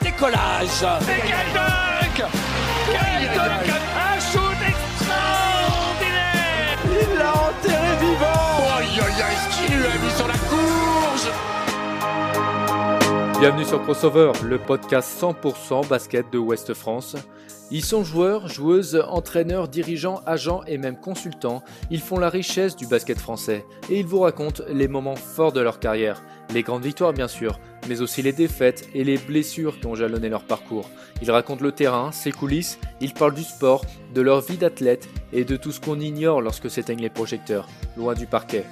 Décollage. Et quel dunk Quel dunk Un shoot extraordinaire. Il l'a enterré vivant. Aïe aïe aïe, ce qu'il lui a mis sur la courge Bienvenue sur Crossover, le podcast 100% basket de Ouest France. Ils sont joueurs, joueuses, entraîneurs, dirigeants, agents et même consultants. Ils font la richesse du basket français et ils vous racontent les moments forts de leur carrière, les grandes victoires bien sûr, mais aussi les défaites et les blessures qui ont jalonné leur parcours. Ils racontent le terrain, ses coulisses, ils parlent du sport, de leur vie d'athlète et de tout ce qu'on ignore lorsque s'éteignent les projecteurs, loin du parquet.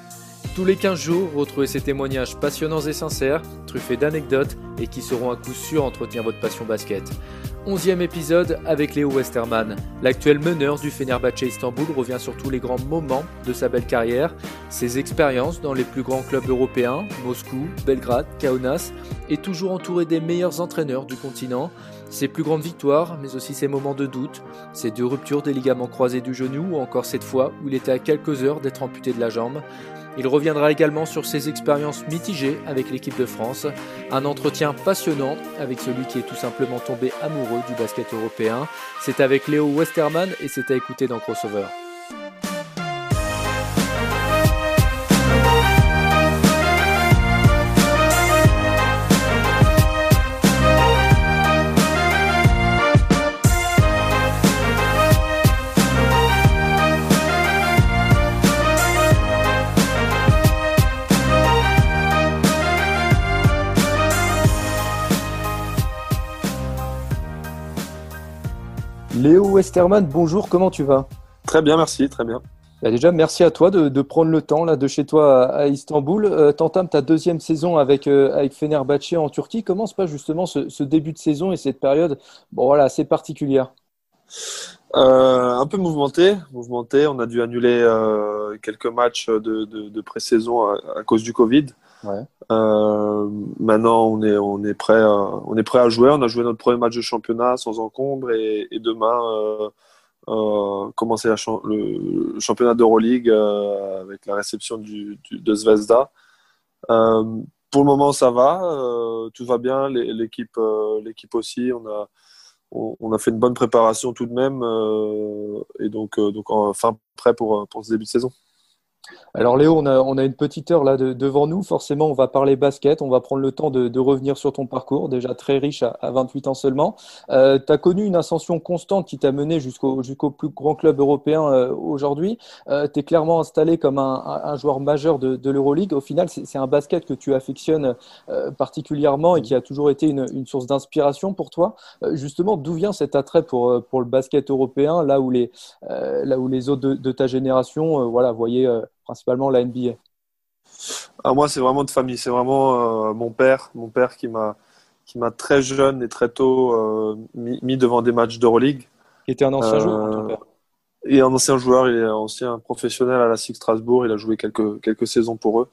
Tous les 15 jours, retrouvez ces témoignages passionnants et sincères, truffés d'anecdotes et qui seront à coup sûr entretenir votre passion basket. Onzième épisode avec Léo Westerman. L'actuel meneur du Fenerbahçe Istanbul revient sur tous les grands moments de sa belle carrière, ses expériences dans les plus grands clubs européens, Moscou, Belgrade, Kaunas, et toujours entouré des meilleurs entraîneurs du continent, ses plus grandes victoires, mais aussi ses moments de doute, ses deux ruptures des ligaments croisés du genou ou encore cette fois où il était à quelques heures d'être amputé de la jambe. Il reviendra également sur ses expériences mitigées avec l'équipe de France, un entretien passionnant avec celui qui est tout simplement tombé amoureux du basket européen. C'est avec Léo Westerman et c'est à écouter dans Crossover. Léo Westerman, bonjour, comment tu vas? Très bien, merci, très bien. Bah déjà, merci à toi de, de, prendre le temps là, de chez toi à, à Istanbul. Euh, T'entames ta deuxième saison avec, euh, avec Fenerbahçe en Turquie. Comment se passe justement ce, ce, début de saison et cette période bon, voilà, assez particulière? Euh, Un peu mouvementé, mouvementé. On a dû annuler euh, quelques matchs de, de, de pré-saison à, à, cause du Covid. Ouais. Euh, maintenant, on est, on, est prêt à, on est prêt à jouer. On a joué notre premier match de championnat sans encombre et, demain, euh, euh, commencer le championnat d'Euroleague euh, avec la réception de Zvezda. Pour le moment, ça va, tout va bien. L'équipe, l'équipe aussi. On a, on, a fait une bonne préparation tout de même et donc, donc enfin prêt pour, pour ce début de saison. Alors Léo, on a, on a, une petite heure là de, devant nous. Forcément, on va parler basket. On va prendre le temps de, de revenir sur ton parcours, déjà très riche à, à 28 ans seulement. Euh, tu as connu une ascension constante qui t'a mené jusqu'au plus grand club européen euh, aujourd'hui. Euh, tu es clairement installé comme un, un joueur majeur de, de l'Euroleague. Au final, c'est un basket que tu affectionnes euh, particulièrement et qui a toujours été une, une source d'inspiration pour toi. Euh, justement, d'où vient cet attrait pour, pour le basket européen, là où les, là où les autres de, de ta génération voilà, voyaient principalement la NBA ah, Moi, c'est vraiment de famille. C'est vraiment euh, mon père, mon père qui m'a qui m'a très jeune et très tôt euh, mis, mis, devant des matchs d'Euroleague. Qui était un ancien euh, joueur, ton père Et un ancien joueur, il est ancien professionnel à la SIG Strasbourg. Il a joué quelques quelques saisons pour eux.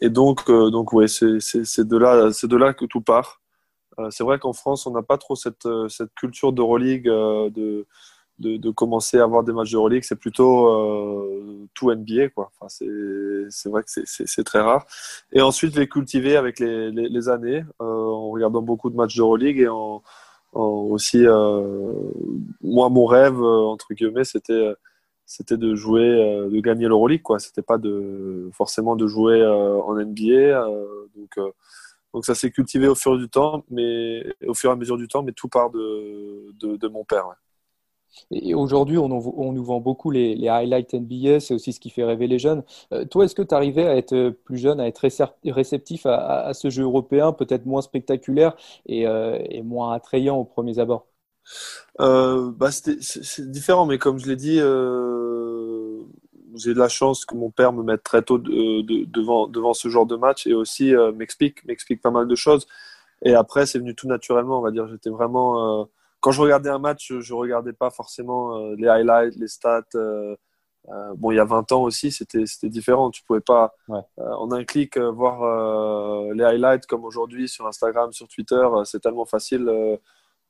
Et donc donc ouais, c'est c'est de là c'est de là que tout part. c'est vrai qu'en France, on n'a pas trop cette cette culture d'Euroleague de de, commencer à avoir des matchs de Euroleague, c'est plutôt euh, tout NBA. Quoi. Enfin, c'est vrai que c'est très rare. Et ensuite, les cultiver avec les, les, années, euh, en regardant beaucoup de matchs de Euroleague et en, aussi, euh, moi, mon rêve, entre guillemets, c'était c'était de jouer, de gagner l'Euroleague. quoi. C'était pas de forcément de jouer en NBA. donc, donc ça s'est cultivé au fur du temps, mais au fur et à mesure du temps, mais tout part de, de, mon père. Et aujourd'hui, on, nous vend beaucoup les, les highlights NBA, c'est aussi ce qui fait rêver les jeunes. Euh, toi, est-ce que tu arrivais à être plus jeune, à être réceptif à, ce jeu européen, peut-être moins spectaculaire et, euh, moins attrayant aux premiers abords euh, bah C'est différent, mais comme je l'ai dit, euh, j'ai de la chance que mon père me mette très tôt de, de, devant, ce genre de match et aussi euh, m'explique pas mal de choses. Et après, c'est venu tout naturellement, on va dire. J'étais vraiment euh, quand je regardais un match, je regardais pas forcément euh, les highlights, les stats. Euh, euh, bon, il y a 20 ans aussi, c'était différent. Tu pouvais pas ouais. en un clic voir les highlights comme aujourd'hui sur Instagram, sur Twitter. C'est tellement facile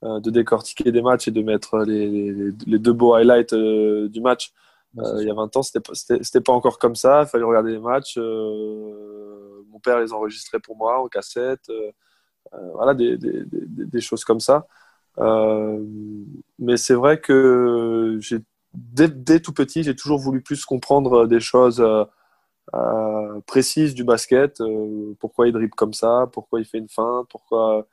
de décortiquer des matchs et de mettre les, les, les deux beaux highlights du match. il y a 20 ans, c'était pas encore comme ça. Il fallait regarder les matchs. mon père les enregistrait pour moi en cassette. voilà, des, des, des, choses comme ça. Mais c'est vrai que j'ai dès, tout petit, j'ai toujours voulu plus comprendre des choses précises du basket. pourquoi il dribble comme ça, pourquoi il fait une feinte, pourquoi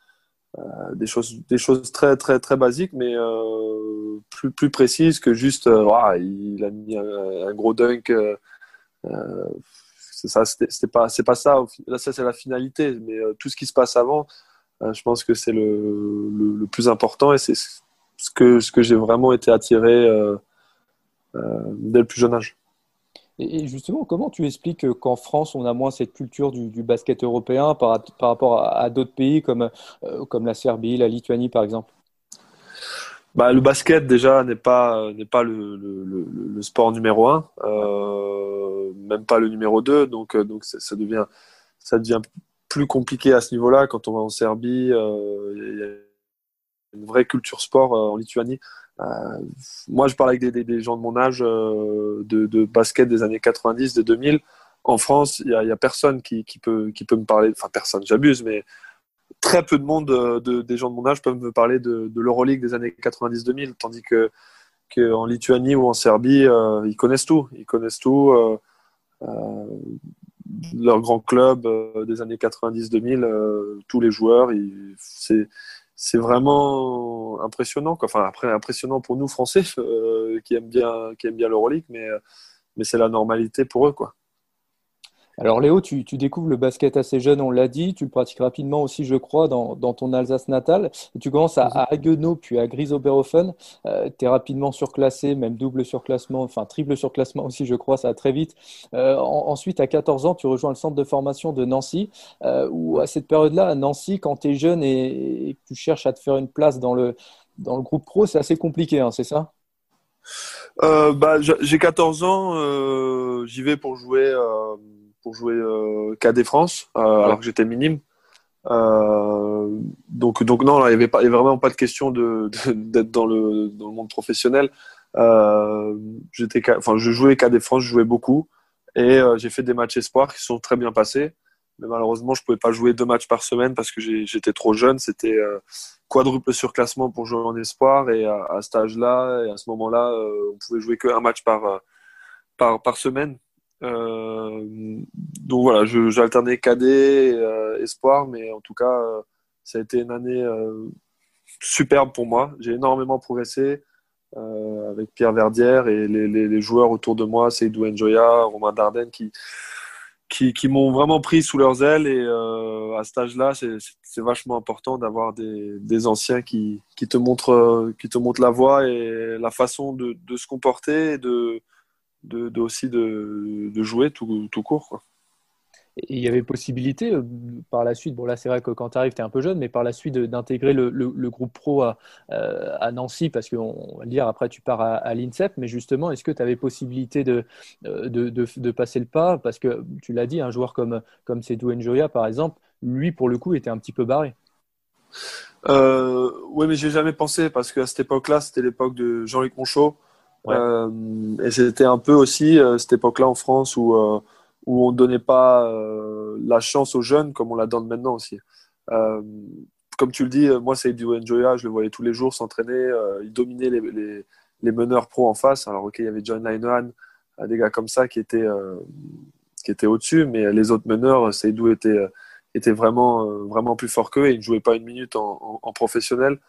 euh, des choses des choses très très très basiques mais euh, plus plus précises que juste euh, il a mis un, gros dunk c'est ça c'était pas c'est pas ça là ça c'est la finalité mais tout ce qui se passe avant je pense que c'est le, le, plus important et c'est ce que ce que j'ai vraiment été attiré dès le plus jeune âge et justement, comment tu expliques qu'en France, on a moins cette culture du, basket européen par, par rapport à, d'autres pays comme, euh, comme la Serbie, la Lituanie, par exemple? Bah, Le basket, déjà, n'est pas, n'est pas le, le, sport numéro un, euh, même pas le numéro deux. Donc, euh, donc ça, devient, ça devient plus compliqué à ce niveau-là. Quand on va en Serbie, il y a une vraie culture sport en Lituanie. Euh, moi, je parle avec des, gens de mon âge euh, de, basket des années 90, de 2000. En France, il n'y a, personne qui, peut, qui peut me parler, enfin personne, j'abuse, mais très peu de monde, euh, de, des gens de mon âge peuvent me parler de, l'Euroleague des années 90-2000, tandis que Lituanie ou en Serbie, ils connaissent tout. Ils connaissent tout. Leur grand club des années 90-2000, tous les joueurs, c'est c'est vraiment impressionnant. Enfin, après, impressionnant pour nous Français euh, qui aiment bien, qui aiment bien l'Euroleague, mais, mais c'est la normalité pour eux, quoi. Alors Léo, tu, découvres le basket assez jeune, on l'a dit, tu le pratiques rapidement aussi, je crois, dans, ton Alsace natale. tu commences à, à Haguenau, puis à Grisoberhofen. Euh, tu es rapidement surclassé, même double surclassement, enfin triple surclassement aussi, je crois, ça va très vite. Euh, ensuite, à 14 ans, tu rejoins le centre de formation de Nancy, euh, où à cette période-là, à Nancy, quand tu es jeune et, que tu cherches à te faire une place dans le, dans le groupe pro, c'est assez compliqué, hein, c'est ça? Bah, J'ai 14 ans, j'y vais pour jouer pour jouer euh, KD France, euh, alors que j'étais minime. Euh, donc, donc non, il n'y avait, pas, avait vraiment pas de question d'être de, dans, le, dans le monde professionnel. j'étais, enfin, je jouais KD France, je jouais beaucoup. Et j'ai fait des matchs espoirs qui sont très bien passés. Mais malheureusement, je ne pouvais pas jouer deux matchs par semaine parce que j'étais trop jeune. C'était quadruple surclassement pour jouer en espoir. Et à, à cet âge-là, et à ce moment-là, on pouvait jouer qu'un match par, par, par semaine. Euh, donc voilà, j'alternais cadet, euh, espoir, mais en tout cas, euh, ça a été une année superbe pour moi. J'ai énormément progressé avec Pierre Verdière et les, joueurs autour de moi, Seydou Njoya, Romain Dardenne, qui, qui, m'ont vraiment pris sous leurs ailes. Et à cet âge-là, c'est vachement important d'avoir des, anciens qui, qui, te montrent, qui te montrent la voie et la façon de, de se comporter et de, de, aussi de, de, jouer tout, tout court. Quoi. Et il y avait possibilité euh, par la suite, bon là c'est vrai que quand tu arrives tu es un peu jeune, mais par la suite d'intégrer le, le, groupe pro à, euh, à Nancy, parce qu'on va le dire après tu pars à, l'INSEP, mais justement est-ce que tu avais possibilité de, euh, de, de, de, passer le pas? Parce que tu l'as dit, un joueur comme, comme Sedou Njoya par exemple, lui pour le coup était un petit peu barré. Euh, oui, mais j'ai jamais pensé parce qu'à cette époque-là, c'était l'époque de Jean-Luc Monchot. Euh, et c'était un peu aussi euh, cette époque-là en France où, euh, où on ne donnait pas la chance aux jeunes comme on la donne maintenant aussi. comme tu le dis, moi, c'est du Njoya, je le voyais tous les jours s'entraîner. il dominait les, les, meneurs pro en face. Alors, ok, il y avait John Linehan, des gars comme ça qui étaient, étaient au-dessus, mais les autres meneurs, Seydou était, était vraiment, vraiment plus fort qu'eux et il ne jouait pas une minute en professionnel.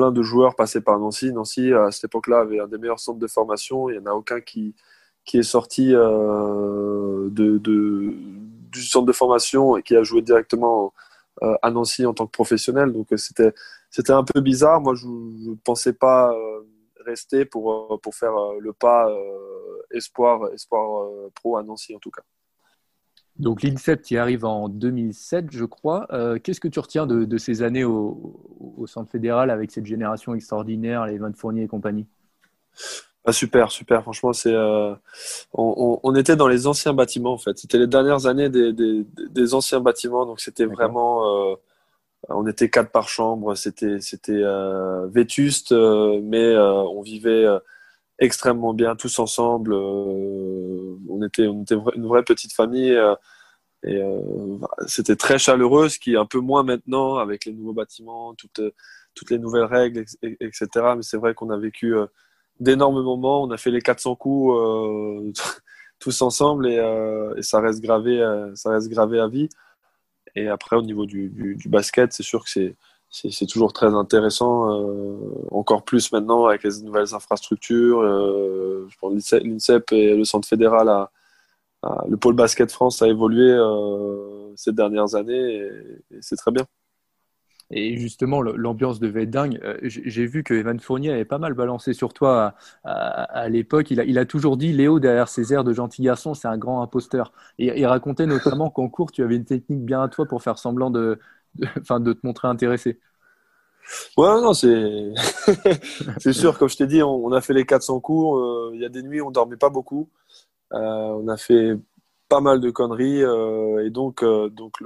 Euh, plein de joueurs passaient par Nancy. Nancy, à cette époque-là, avait un des meilleurs centres de formation. Il n'y en a aucun qui, qui est sorti euh, de, du centre de formation et qui a joué directement euh, à Nancy en tant que professionnel. Donc c'était c'était un peu bizarre. Moi, je ne pensais pas rester pour, pour faire le pas espoir, espoir pro à Nancy en tout cas. Donc l'INSEP qui arrive en 2007, je crois. Euh, qu'est-ce que tu retiens de, ces années au, centre fédéral avec cette génération extraordinaire, les Van Fournier et compagnie? Ah, Super, super. Franchement, c'est euh, on, était dans les anciens bâtiments en fait. C'était les dernières années des, anciens bâtiments, donc c'était vraiment. Euh, on était quatre par chambre, c'était c'était vétuste, mais on vivait extrêmement bien tous ensemble. Euh, on était, on était une vraie petite famille. Euh, Et c'était très chaleureux, ce qui est un peu moins maintenant avec les nouveaux bâtiments, toutes, toutes les nouvelles règles, etc. Mais c'est vrai qu'on a vécu d'énormes moments. On a fait les 400 coups tous ensemble et, ça reste gravé, ça reste gravé à vie. Et après, au niveau du, du basket, c'est sûr que c'est c'est toujours très intéressant, euh, encore plus maintenant avec les nouvelles infrastructures. Euh, je pense l'INSEP et le Centre fédéral, le pôle basket France a évolué euh, ces dernières années et, c'est très bien. Et justement, l'ambiance devait être dingue. Euh, j'ai vu que Evan Fournier avait pas mal balancé sur toi à, l'époque. Il a, il a, toujours dit Léo, derrière ses airs de gentil garçon, c'est un grand imposteur. Et il racontait notamment qu'en cours, tu avais une technique bien à toi pour faire semblant de, enfin, de te montrer intéressé. Ouais, non, c'est c'est sûr. Comme je t'ai dit, on, a fait les 400 cours. Euh, il y a des nuits, on dormait pas beaucoup. Euh, on a fait pas mal de conneries euh, et donc donc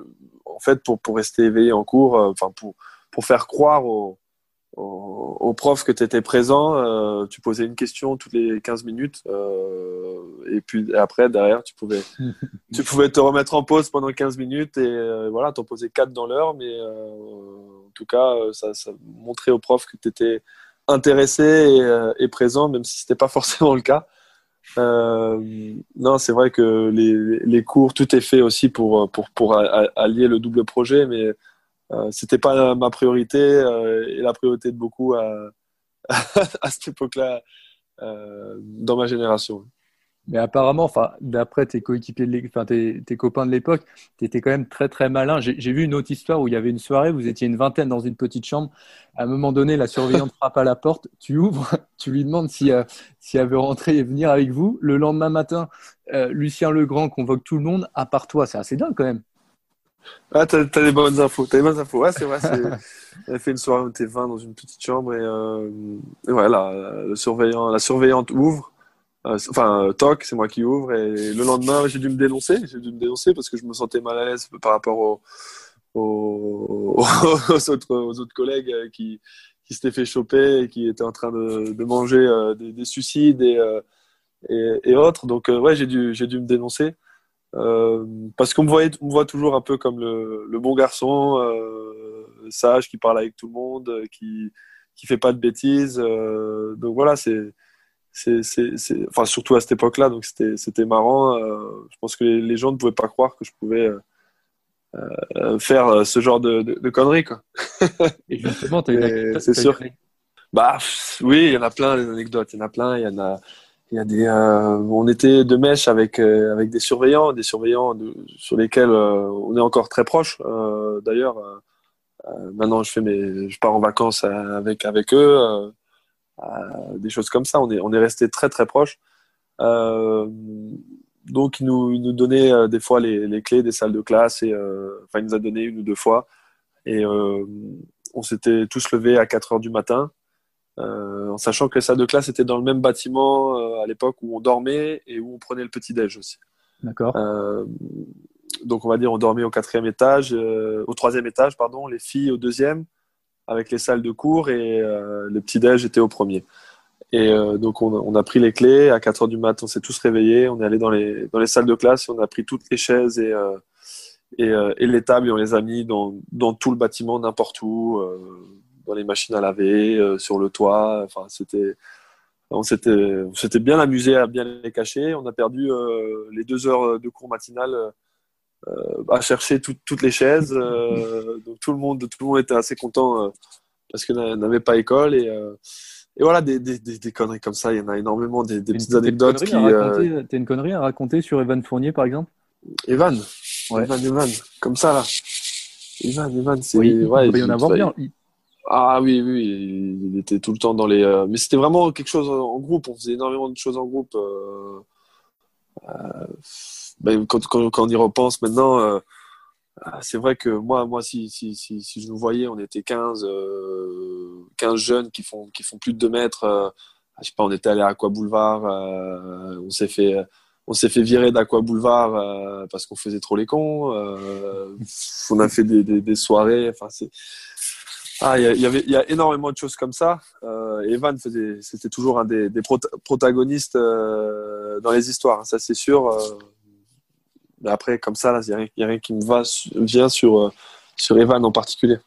en fait pour pour rester éveillé en cours, enfin pour pour faire croire aux au, prof que tu étais présent, euh, tu posais une question toutes les 15 minutes euh, et puis après derrière tu pouvais tu pouvais te remettre en pause pendant 15 minutes et euh, voilà, t'en posais 4 dans l'heure mais en tout cas ça, ça montrait au prof que tu étais intéressé et, présent même si c'était pas forcément le cas. non, c'est vrai que les, les, cours, tout est fait aussi pour, pour, pour allier le double projet, mais euh, c'était pas ma priorité euh, et la priorité de beaucoup à, à cette époque-là euh, dans ma génération. Mais apparemment, enfin, d'après tes coéquipiers, enfin, tes, tes, copains de l'époque, tu étais quand même très très malin. J'ai vu une autre histoire où il y avait une soirée, vous étiez une vingtaine dans une petite chambre. À un moment donné, la surveillante frappe à la porte, tu ouvres, tu lui demandes si, si elle veut rentrer et venir avec vous. Le lendemain matin, Lucien Legrand convoque tout le monde, à part toi. C'est assez dingue quand même. Ah, t'as, as des bonnes infos. T'as des bonnes infos. Ouais, c'est vrai. Elle a fait une soirée où on était 20 dans une petite chambre et, euh, et ouais, le surveillant, la surveillante ouvre. Euh, enfin, toc, c'est moi qui ouvre. Et le lendemain, j'ai dû me dénoncer. J'ai dû me dénoncer parce que je me sentais mal à l'aise par rapport aux, aux, aux, autres, aux autres collègues qui, qui s'étaient fait choper et qui étaient en train de, de manger euh, des, des, suicides et, euh, et, et, autres. Donc, euh, ouais, j'ai dû, j'ai dû me dénoncer. Euh, parce qu'on me, voit, on me voit toujours un peu comme le, le bon garçon, euh, sage, qui parle avec tout le monde, qui qui fait pas de bêtises. Euh, donc voilà, c'est c'est enfin surtout à cette époque-là, donc c'était c'était marrant. je pense que les, gens ne pouvaient pas croire que je pouvais faire ce genre de, de, conneries quoi. Et justement, c'est sûr. Bah oui, il y en a plein des anecdotes, il y en a plein, il y en a il y a des, euh, on était de mèche avec euh, avec des surveillants, des surveillants sur lesquels euh, on est encore très proche. D'ailleurs, maintenant je fais mes, je pars en vacances avec avec eux, des choses comme ça. On est on est resté très très proche. donc il nous il nous donnait des fois les, les clés des salles de classe et enfin il nous a donné une ou deux fois et on s'était tous levés à 4 heures du matin euh, en sachant que les salles de classe étaient dans le même bâtiment euh, à l'époque où on dormait et où on prenait le petit-déj aussi. D'accord. Euh, donc on va dire on dormait au quatrième étage, au troisième étage, pardon, les filles au deuxième, avec les salles de cours et le petit-déj était au premier. Et donc on, on, a pris les clés, à 4 heures du matin on s'est tous réveillés, on est allé dans les, dans les salles de classe, on a pris toutes les chaises et, et, et, les tables et on les a mis dans, dans tout le bâtiment, n'importe où dans les machines à laver, euh, sur le toit. Enfin, c'était, on s'était, s'était bien amusé à bien les cacher. On a perdu euh, les deux heures de cours matinal euh, à chercher toutes les chaises. donc tout le monde, tout le monde était assez content parce que n'avait pas école et et voilà, des, des, des, conneries comme ça, il y en a énormément, des, petites anecdotes. Tu as une connerie à raconter sur Evan Fournier, par exemple? Evan Evan, Evan, comme ça, là. Evan, Evan, c'est... Oui, il ouais, y en avoir bien. Ah oui, oui, il était tout le temps dans les. Euh, mais c'était vraiment quelque chose en groupe. On faisait énormément de choses en groupe. Euh... Euh... Ben, quand, on y repense maintenant, euh, c'est vrai que moi, moi, si, si, si, si je nous voyais, on était 15, 15 jeunes qui font, plus de 2 mètres. je sais pas, on était allé à Aqua Boulevard. on s'est fait virer d'Aqua Boulevard parce qu'on faisait trop les cons. On a fait des, des, des soirées. Enfin, c'est ah, il y, il y a énormément de choses comme ça. Euh, Evan c'était toujours un des, des protagonistes euh, dans les histoires, ça c'est sûr. Euh, mais après, comme ça, il n'y a, rien qui me va, vient sur, sur Evan en particulier.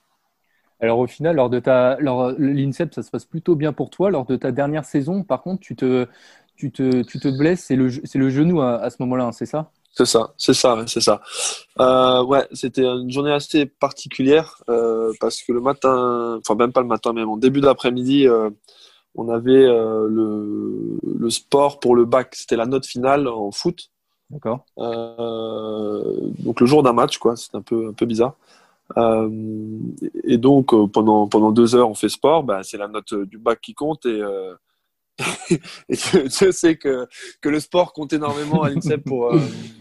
Alors au final, lors de ta, l'INSEP, ça se passe plutôt bien pour toi. Lors de ta dernière saison, par contre, tu te, tu te, tu te blesses, c'est le, le genou à, ce moment-là, hein, c'est ça? C'est ça, c'est ça, c'est ça. Euh, ouais, c'était une journée assez particulière euh, parce que le matin, enfin même pas le matin, même en début d'après-midi, euh, on avait le, le sport pour le bac. C'était la note finale en foot. D'accord. donc le jour d'un match, quoi. C'est un peu, un peu bizarre. Et donc, pendant, pendant deux heures, on fait sport. Bah, c'est la note du bac qui compte. Et, euh, et je, sais que, que le sport compte énormément à l'INSEP pour,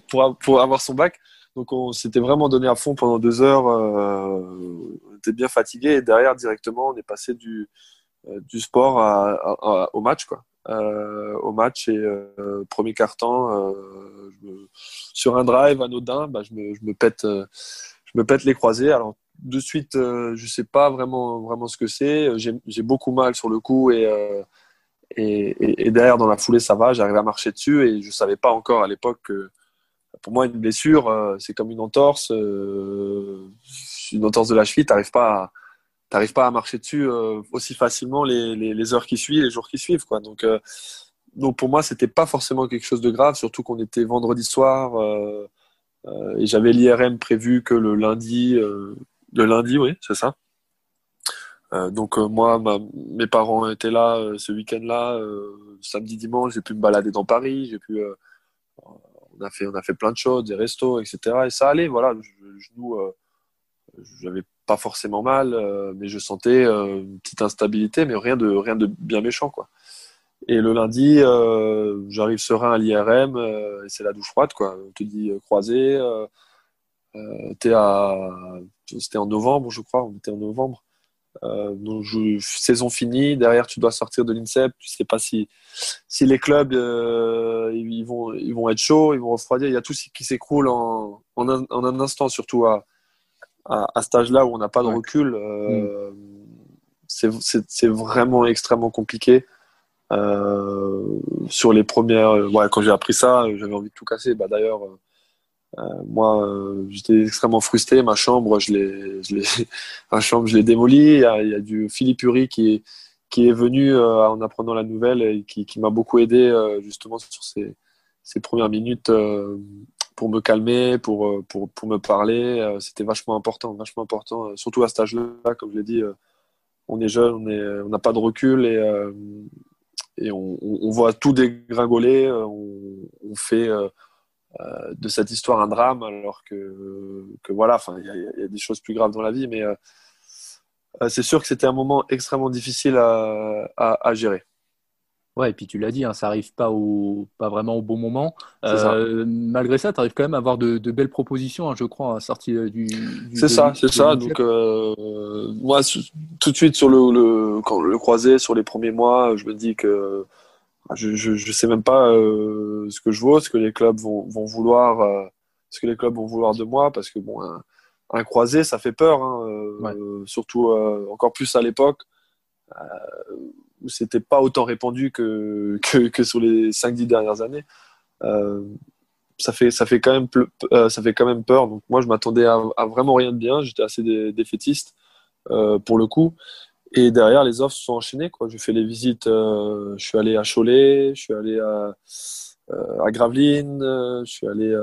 pour, pour, avoir son bac. Donc, on s'était vraiment donné à fond pendant deux heures. on était bien fatigué. Et derrière, directement, on est passé du, du sport au match. Quoi. au match et premier quart-temps, sur un drive anodin, bah, je, me, je me pète me pète les croisés. Alors de suite, euh, je sais pas vraiment vraiment ce que c'est. J'ai beaucoup mal sur le cou euh, et, derrière dans la foulée ça va. J'arrive à marcher dessus et je savais pas encore à l'époque que pour moi une blessure euh, c'est comme une entorse, une entorse de la cheville. T'arrives pas à, pas à marcher dessus aussi facilement les, les, heures qui suivent, les jours qui suivent quoi. Donc donc pour moi c'était pas forcément quelque chose de grave, surtout qu'on était vendredi soir. Euh, et j'avais l'IRM prévu que le lundi, euh, le lundi, oui, c'est ça. Euh, donc moi, mes parents étaient là ce week-end-là, samedi, dimanche, j'ai pu me balader dans Paris, j'ai pu, on a fait, on a fait plein de choses, des restos, etc. Et ça allait, voilà. Le genou, j'avais pas forcément mal, mais je sentais une petite instabilité, mais rien de, rien de bien méchant, quoi. Et le lundi, euh, j'arrive serein à l'IRM euh, c'est la douche froide, quoi. On te dit euh, croisé. C'était en novembre, je crois. On était en novembre. Donc, saison finie. Derrière, tu dois sortir de l'INSEP. Tu sais pas si, si les clubs ils, vont, ils vont être chauds, ils vont refroidir. Il y a tout qui s'écroule en, en, un, en, un, instant, surtout à, à, à cet âge-là où on n'a pas de recul. Mm. C'est vraiment extrêmement compliqué. Euh, sur les premières, euh, ouais, quand j'ai appris ça, j'avais envie de tout casser. Bah, D'ailleurs, euh, moi, j'étais extrêmement frustré. Ma chambre, je l'ai, ma chambre, je l'ai démolie. Il y, a, du Philippe Uri qui est, venu en apprenant la nouvelle et qui, m'a beaucoup aidé justement sur ces, premières minutes pour me calmer, pour, me parler. C'était vachement important, vachement important, surtout à cet âge-là, comme je l'ai dit. on est jeune, on n'a pas de recul et on, voit tout dégringoler, euh, on, fait euh, euh, de cette histoire un drame, alors que, que voilà, il y, y, a des choses plus graves dans la vie, mais c'est sûr que c'était un moment extrêmement difficile à, à, à gérer. Ouais, et puis tu l'as dit, hein, ça arrive pas au, pas vraiment au bon moment. Euh, malgré ça, tu arrives quand même à avoir de, de belles propositions, hein, je crois, à sortir du. du c'est ça, c'est ça. Donc euh, moi, tout de suite sur le, le, quand le croisé, sur les premiers mois, je me dis que je, je, je sais même pas euh, ce que je vaux, ce que les clubs vont, vont vouloir, euh, ce que les clubs vont vouloir de moi, parce que bon, un, un croisé, ça fait peur, hein, euh, surtout encore plus à l'époque où c'était pas autant répandu que, que, que sur les 5-10 dernières années. Euh, ça fait, ça, fait quand même euh, ça fait quand même peur. Donc moi, je m'attendais à, à, vraiment rien de bien. J'étais assez défaitiste euh, pour le coup. Et derrière, les offres sont enchaînées. Quoi. Je fais les visites. Euh, je suis allé à Cholet, je suis allé à, euh, Gravelines, je suis allé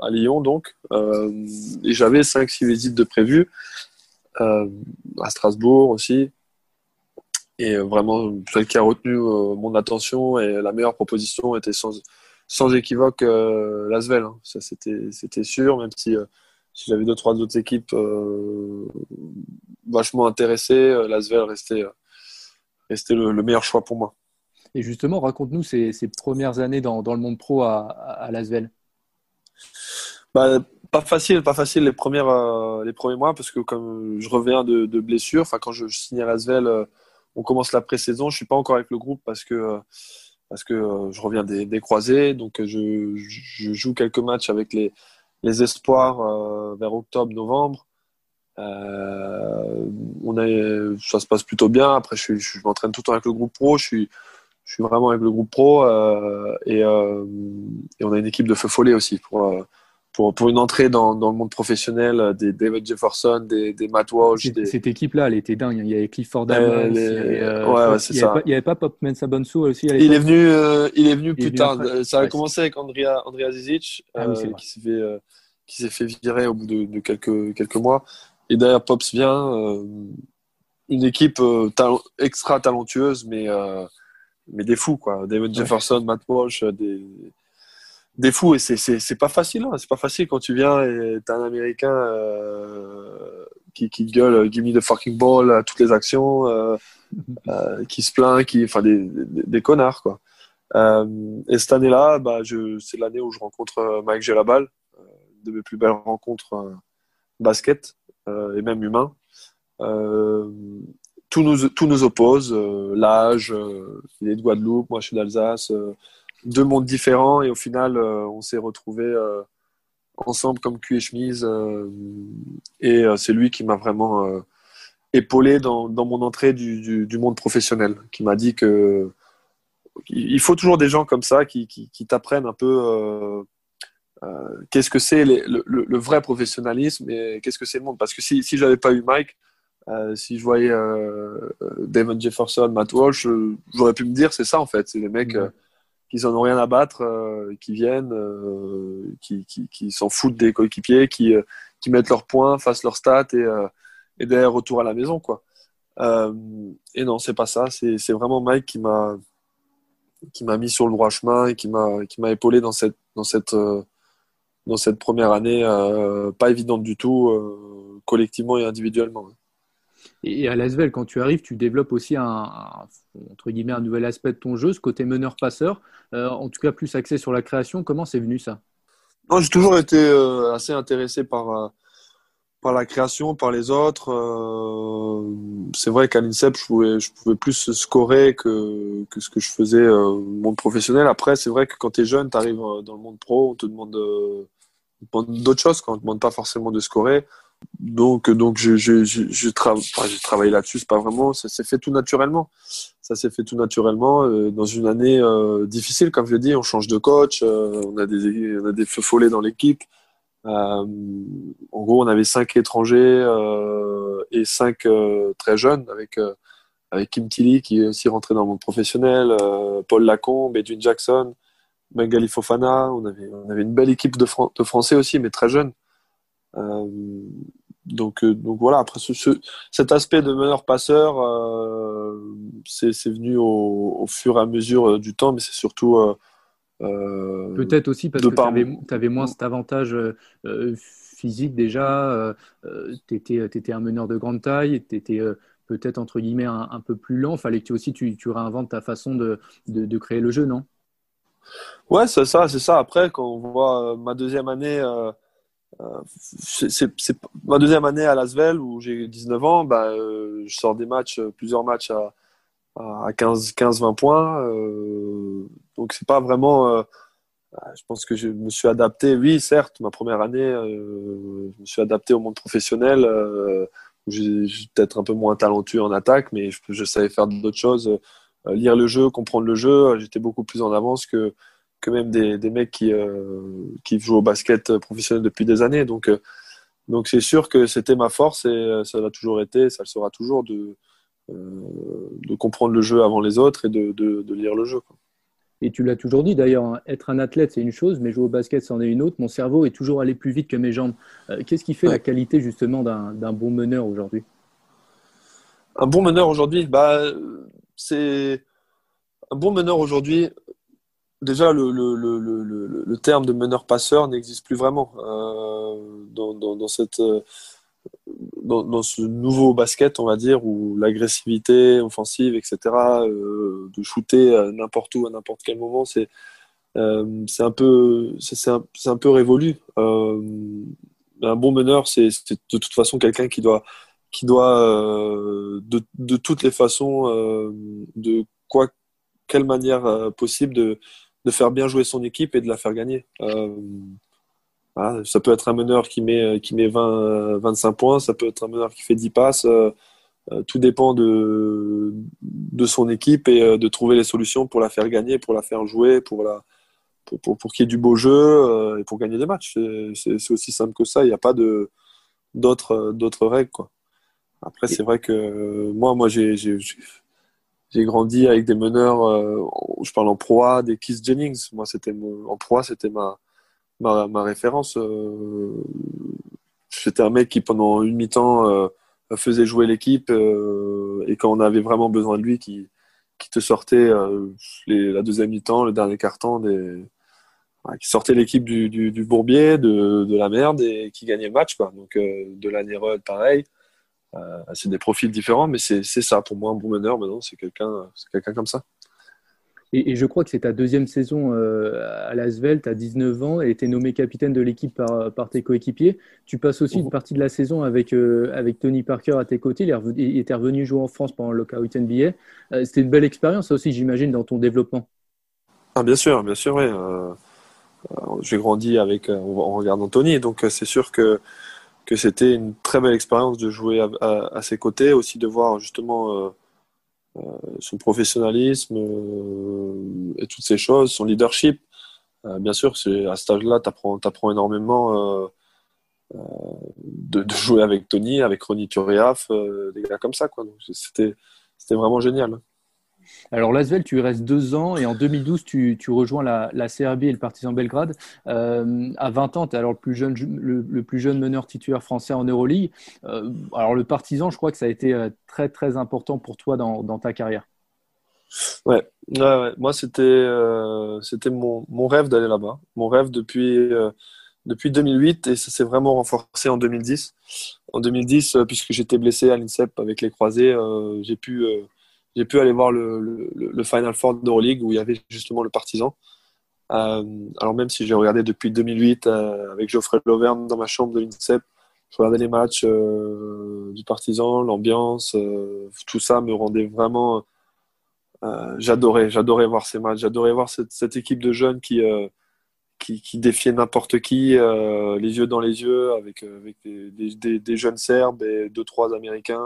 à Lyon donc. et j'avais 5-6 visites de prévues. à Strasbourg aussi. Et euh, vraiment, celle qui a retenu euh, mon attention et la meilleure proposition était sans, équivoque euh, Lasvel. Hein. Ça, c'était, sûr, même si, euh, j'avais deux, trois autres équipes euh, vachement intéressées, Lasvel restait, restait le, le, meilleur choix pour moi. Et justement, raconte-nous ces, ces premières années dans, dans, le monde pro à, à Lasvel. Bah, pas facile, pas facile les premières, les premiers mois parce que comme je reviens de, de blessure, enfin quand je, je signe à Lasvel on commence la pré-saison. Je suis pas encore avec le groupe parce que parce que euh, je reviens des, des croisés, donc je, je, joue quelques matchs avec les, les espoirs euh, vers octobre-novembre. Euh, on a, ça se passe plutôt bien. Après, je, je m'entraîne tout le temps avec le groupe pro. Je suis, je suis vraiment avec le groupe pro euh, et, euh, et on a une équipe de feu follet aussi pour pour, pour une entrée dans, dans, le monde professionnel, euh, des David Jefferson, des, des Matt Walsh. Des... Cette équipe-là, elle était dingue. Il y avait Clifford Evans, euh, ouais, ouais, c'est ça. il n'y avait pas Pop Mensa Bonsu aussi à Il est venu, euh, il est venu il plus est venu tard. Après. Ça a ouais, commencé avec Andrea, Andrea Zizic, ah, oui, euh, qui s'est fait, euh, qui s'est fait virer au bout de, de, quelques, quelques mois. Et derrière Pops vient, une équipe talent, extra talentueuse, mais, mais des fous, quoi. David Jefferson, Matt Walsh, des des fous et c'est pas facile hein. c'est pas facile quand tu viens et t'as un américain euh, qui, qui gueule give me the fucking ball à toutes les actions euh, euh, qui se plaint qui enfin des, des, des connards quoi euh, et cette année là bah c'est l'année où je rencontre euh, Mike Gelabal euh, de mes plus belles rencontres basket et même humain tout nous tout nous oppose l'âge il est de Guadeloupe moi je suis d'Alsace deux mondes différents et au final, euh, on s'est retrouvés euh, ensemble comme cul et chemise. Euh, et c'est lui qui m'a vraiment épaulé dans, dans, mon entrée du, du, monde professionnel, qui m'a dit que il faut toujours des gens comme ça qui, qui t'apprennent un peu euh, euh, qu'est-ce que c'est le, le, le, vrai professionnalisme et qu'est-ce que c'est le monde? Parce que si, si j'avais pas eu Mike, euh, si je voyais Damon Jefferson, Matt Walsh, j'aurais pu me dire c'est ça en fait. C'est les mecs. Mmh qu'ils en ont rien à battre, euh, qui viennent, euh, qui, qui, qui s'en foutent des coéquipiers, qui, euh, qui mettent leurs points, fassent leurs stats et, euh, et derrière retour à la maison quoi. Euh, et non, c'est pas ça. C'est, c'est vraiment Mike qui m'a qui m'a mis sur le droit chemin et qui m'a qui m'a épaulé dans cette dans cette dans cette première année pas évidente du tout collectivement et individuellement. Et à Lasvel, quand tu arrives, tu développes aussi un, un, entre guillemets, un nouvel aspect de ton jeu, ce côté meneur-passeur, euh, en tout cas plus axé sur la création. Comment c'est venu ça? J'ai toujours été euh, assez intéressé par, euh, par la création, par les autres. Euh, c'est vrai qu'à l'INSEP, je pouvais, je pouvais plus scorer que, que ce que je faisais euh, au monde professionnel. Après, c'est vrai que quand tu es jeune, tu arrives dans le monde pro, on te demande, d'autres choses, quand on ne te demande pas forcément de scorer. Donc, donc je, je, j'ai travaillé là-dessus, c'est pas vraiment, ça s'est fait tout naturellement. Ça s'est fait tout naturellement euh, dans une année euh, difficile, comme je l'ai dit. On change de coach, euh, on a des, on a des feux follets dans l'équipe. Euh, en gros, on avait cinq étrangers euh, et cinq très jeunes, avec Kim Tilly qui est aussi rentré dans le monde professionnel, Paul Lacombe, Edwin Jackson, Bengali Fofana. On avait, une belle équipe de, Fran de Français aussi, mais très jeunes. Euh, donc, euh, voilà, après ce, ce, cet aspect de meneur-passeur, euh, c'est venu au, fur et à mesure du temps, mais c'est surtout. Euh, Peut-être aussi parce que tu avais, avais, moins cet avantage euh, physique déjà. Euh, tu étais, étais, un meneur de grande taille, tu étais peut-être entre guillemets un, un, peu plus lent. Fallait que tu aussi tu, tu réinventes ta façon de, de, de, créer le jeu, non? Ouais, c'est ça, c'est ça. Après, quand on voit ma deuxième année euh, c'est ma deuxième année à Lasvel où j'ai 19 ans. Bah, euh, je sors des matchs, euh, plusieurs matchs à, à 15-20 points. Euh, donc c'est pas vraiment. Euh, je pense que je me suis adapté. Oui, certes, ma première année, euh, je me suis adapté au monde professionnel. où j'ai peut-être un peu moins talentueux en attaque, mais je, savais faire d'autres choses, lire le jeu, comprendre le jeu. J'étais beaucoup plus en avance que que même des, mecs qui, qui jouent au basket professionnel depuis des années. Donc, donc c'est sûr que c'était ma force et ça l'a toujours été, ça le sera toujours de, de comprendre le jeu avant les autres et de, de, de lire le jeu. Quoi. Et tu l'as toujours dit d'ailleurs, hein, être un athlète c'est une chose, mais jouer au basket c'en est une autre. Mon cerveau est toujours allé plus vite que mes jambes. Euh, Qu'est-ce qui fait ouais. la qualité justement d'un bon meneur aujourd'hui? Un bon meneur aujourd'hui, bah, c'est un bon meneur aujourd'hui déjà le, le, le, le, le terme de meneur-passeur n'existe plus vraiment euh, dans, dans, dans, cette, dans, ce nouveau basket, on va dire, où l'agressivité offensive, etc., euh, de shooter n'importe où, à n'importe quel moment, c'est euh, un peu c'est un, peu révolu. Euh, un bon meneur, c'est de toute façon quelqu'un qui doit qui doit de, de toutes les façons, de quoi quelle manière possible de de faire bien jouer son équipe et de la faire gagner. Euh, voilà, ça peut être un meneur qui met, qui met 20, 25 points, ça peut être un meneur qui fait 10 passes. Euh, euh, tout dépend de, de son équipe et euh, de trouver les solutions pour la faire gagner, pour la faire jouer, pour la, pour, pour, qu'il y ait du beau jeu et pour gagner des matchs. C'est aussi simple que ça. Il n'y a pas d'autres d'autres règles quoi. Après, c'est vrai que moi, moi, j'ai j'ai grandi avec des meneurs, euh, je parle en proie, des Keith Jennings. Moi, c'était en proie, c'était ma, ma, référence. Euh, c'était un mec qui, pendant une mi-temps, euh, faisait jouer l'équipe et quand on avait vraiment besoin de lui, qui, qui te sortait la deuxième mi-temps, le dernier quart-temps, qui sortait l'équipe du, bourbier, de, la merde et qui gagnait le match. Donc, de la pareil. Euh, c'est des profils différents, mais c'est ça. Pour moi, un bon meneur, maintenant, c'est quelqu'un quelqu'un comme ça. Et, je crois que c'est ta deuxième saison euh, à l'Asvel, tu as 19 ans et tu es nommé capitaine de l'équipe par, par, tes coéquipiers. Tu passes aussi une mhm. partie de la saison avec, euh, avec Tony Parker à tes côtés. Il, était revenu jouer en France pendant le lockout NBA. C'était une belle expérience aussi, j'imagine, dans ton développement. Ah, bien sûr, bien sûr, oui. J'ai grandi avec, en regardant Tony, donc c'est sûr que que c'était une très belle expérience de jouer à, ses côtés, aussi de voir justement euh, euh, son professionnalisme euh, et toutes ces choses, son leadership. bien sûr, à cet âge-là, tu apprends, énormément de, jouer avec Tony, avec Ronnie Turiaf, des gars comme ça. C'était vraiment génial. Alors Lasvel, tu y restes deux ans et en 2012, tu, rejoins la, CRB et le Partizan Belgrade. Euh, à 20 ans, tu es alors le plus, jeune, le, plus jeune meneur titulaire français en Euroleague. Euh, alors le Partizan, je crois que ça a été euh, très très important pour toi dans, ta carrière. Ouais, moi c'était c'était mon, rêve d'aller là-bas. Mon rêve depuis, depuis 2008 et ça s'est vraiment renforcé en 2010. En 2010, puisque j'étais blessé à l'INSEP avec les croisés, j'ai pu j'ai pu aller voir le, Final Four d'Euroleague où il y avait justement le Partisan. Euh, alors même si j'ai regardé depuis 2008 euh, avec Geoffrey Loverne dans ma chambre de l'INSEP, je regardais les matchs euh, du Partisan, l'ambiance, tout ça me rendait vraiment... J'adorais, j'adorais voir ces matchs, j'adorais voir cette, équipe de jeunes qui, qui, défiait n'importe qui, les yeux dans les yeux, avec, avec des, des, des, jeunes Serbes et deux, trois Américains.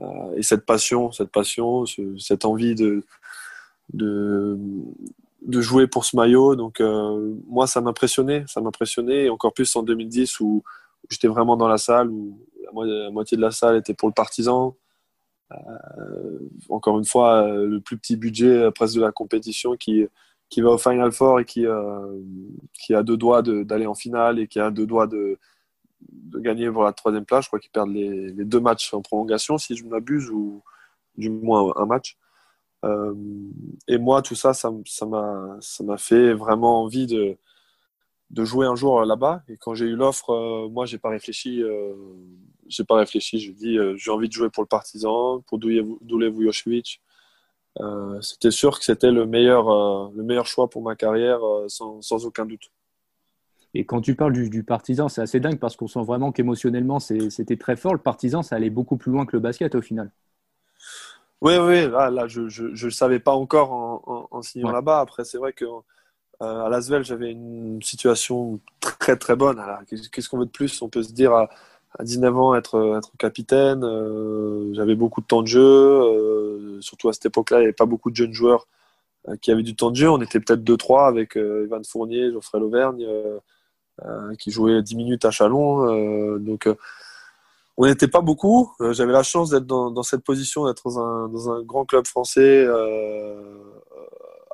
Euh, et cette passion, cette passion, cette envie de, de, de jouer pour ce maillot. Donc euh, moi, ça m'impressionnait, ça m'impressionnait, et encore plus en 2010 où, j'étais vraiment dans la salle, où la, moitié de la salle était pour le partisan. Euh, encore une fois, le plus petit budget presque de la compétition qui, qui va au Final Four et qui, qui a deux doigts d'aller en finale et qui a deux doigts de, de gagner pour la troisième place. Je crois qu'ils perdent les, deux matchs en prolongation, si je m'abuse, ou du moins un match. Euh, et moi, tout ça, ça m'a fait vraiment envie de, jouer un jour là-bas. Et quand j'ai eu l'offre, euh, moi, j'ai pas réfléchi. Euh, j'ai pas réfléchi. Je dis, j'ai envie de jouer pour le Partizan, pour Dule Vujovic. c'était sûr que c'était le meilleur, le meilleur choix pour ma carrière, sans aucun doute. Et quand tu parles du, partisan, c'est assez dingue parce qu'on sent vraiment qu'émotionnellement, c'était très fort. Le partisan, ça allait beaucoup plus loin que le basket au final. Oui, oui, là, je ne le savais pas encore en, signant là-bas. Après, c'est vrai que euh, à Lasvel, j'avais une situation très très bonne. Qu'est-ce qu'on veut de plus? On peut se dire à, 19 ans être, être capitaine. Euh, j'avais beaucoup de temps de jeu. Euh, surtout à cette époque-là, il n'y avait pas beaucoup de jeunes joueurs qui avaient du temps de jeu. On était peut-être 2-3 avec Ivan Fournier, Geoffrey Lauvergne. Euh, qui jouait 10 minutes à Chalon. Euh, donc, euh, on n'était pas beaucoup. J'avais la chance d'être dans, cette position, d'être dans un, dans un, grand club français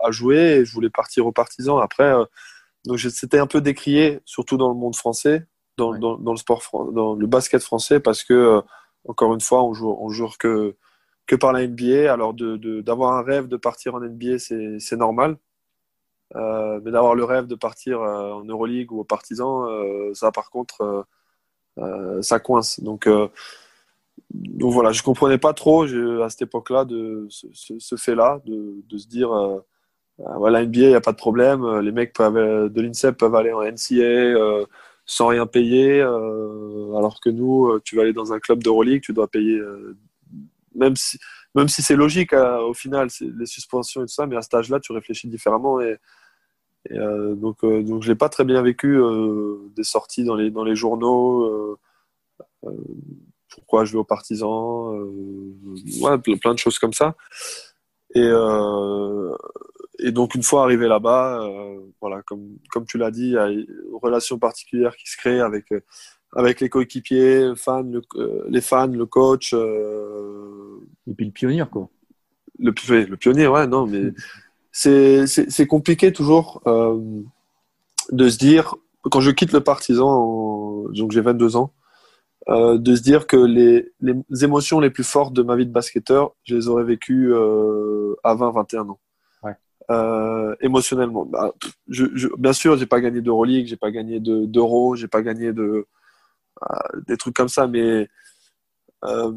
à jouer. Et je voulais partir aux partisans. Après, donc c'était un peu décrié, surtout dans le monde français, dans, dans, dans, le sport, dans le basket français, parce que encore une fois, on joue, on joue que que par la NBA. Alors d'avoir de, un rêve de partir en NBA, c'est normal. Euh, mais d'avoir le rêve de partir euh, en Euroleague ou au Partizan, euh, ça par contre, ça coince. Donc, donc voilà, je comprenais pas trop à cette époque-là de ce, ce, fait-là, de, de, se dire voilà, NBA, il n'y a pas de problème, les mecs peuvent, de l'INSEP peuvent aller en NCA sans rien payer, alors que nous, tu vas aller dans un club d'Euroleague, tu dois payer, même si, même si c'est logique au final, les suspensions et tout ça, mais à cet âge-là, tu réfléchis différemment et, euh, donc, euh, donc je l'ai pas très bien vécu euh, des sorties dans les dans les journaux. pourquoi je vais aux partisans, ouais, plein de choses comme ça. Et et donc une fois arrivé là-bas, voilà, comme, comme tu l'as dit, il y a une relation particulière qui se crée avec, avec les coéquipiers, fans, les fans, le coach. et puis le pionnier, quoi. Le, le pionnier, ouais, non, mais c'est compliqué toujours de se dire, quand je quitte le partisan, donc j'ai 22 ans, euh, de se dire que les, les, émotions les plus fortes de ma vie de basketteur, je les aurais vécues euh, à 20-21 ans. Ouais. Euh, émotionnellement. Bah, je, je, bien sûr, j'ai pas gagné d'Euroleague, j'ai pas gagné d'Euro, j'ai pas gagné de, euh, des trucs comme ça, mais euh,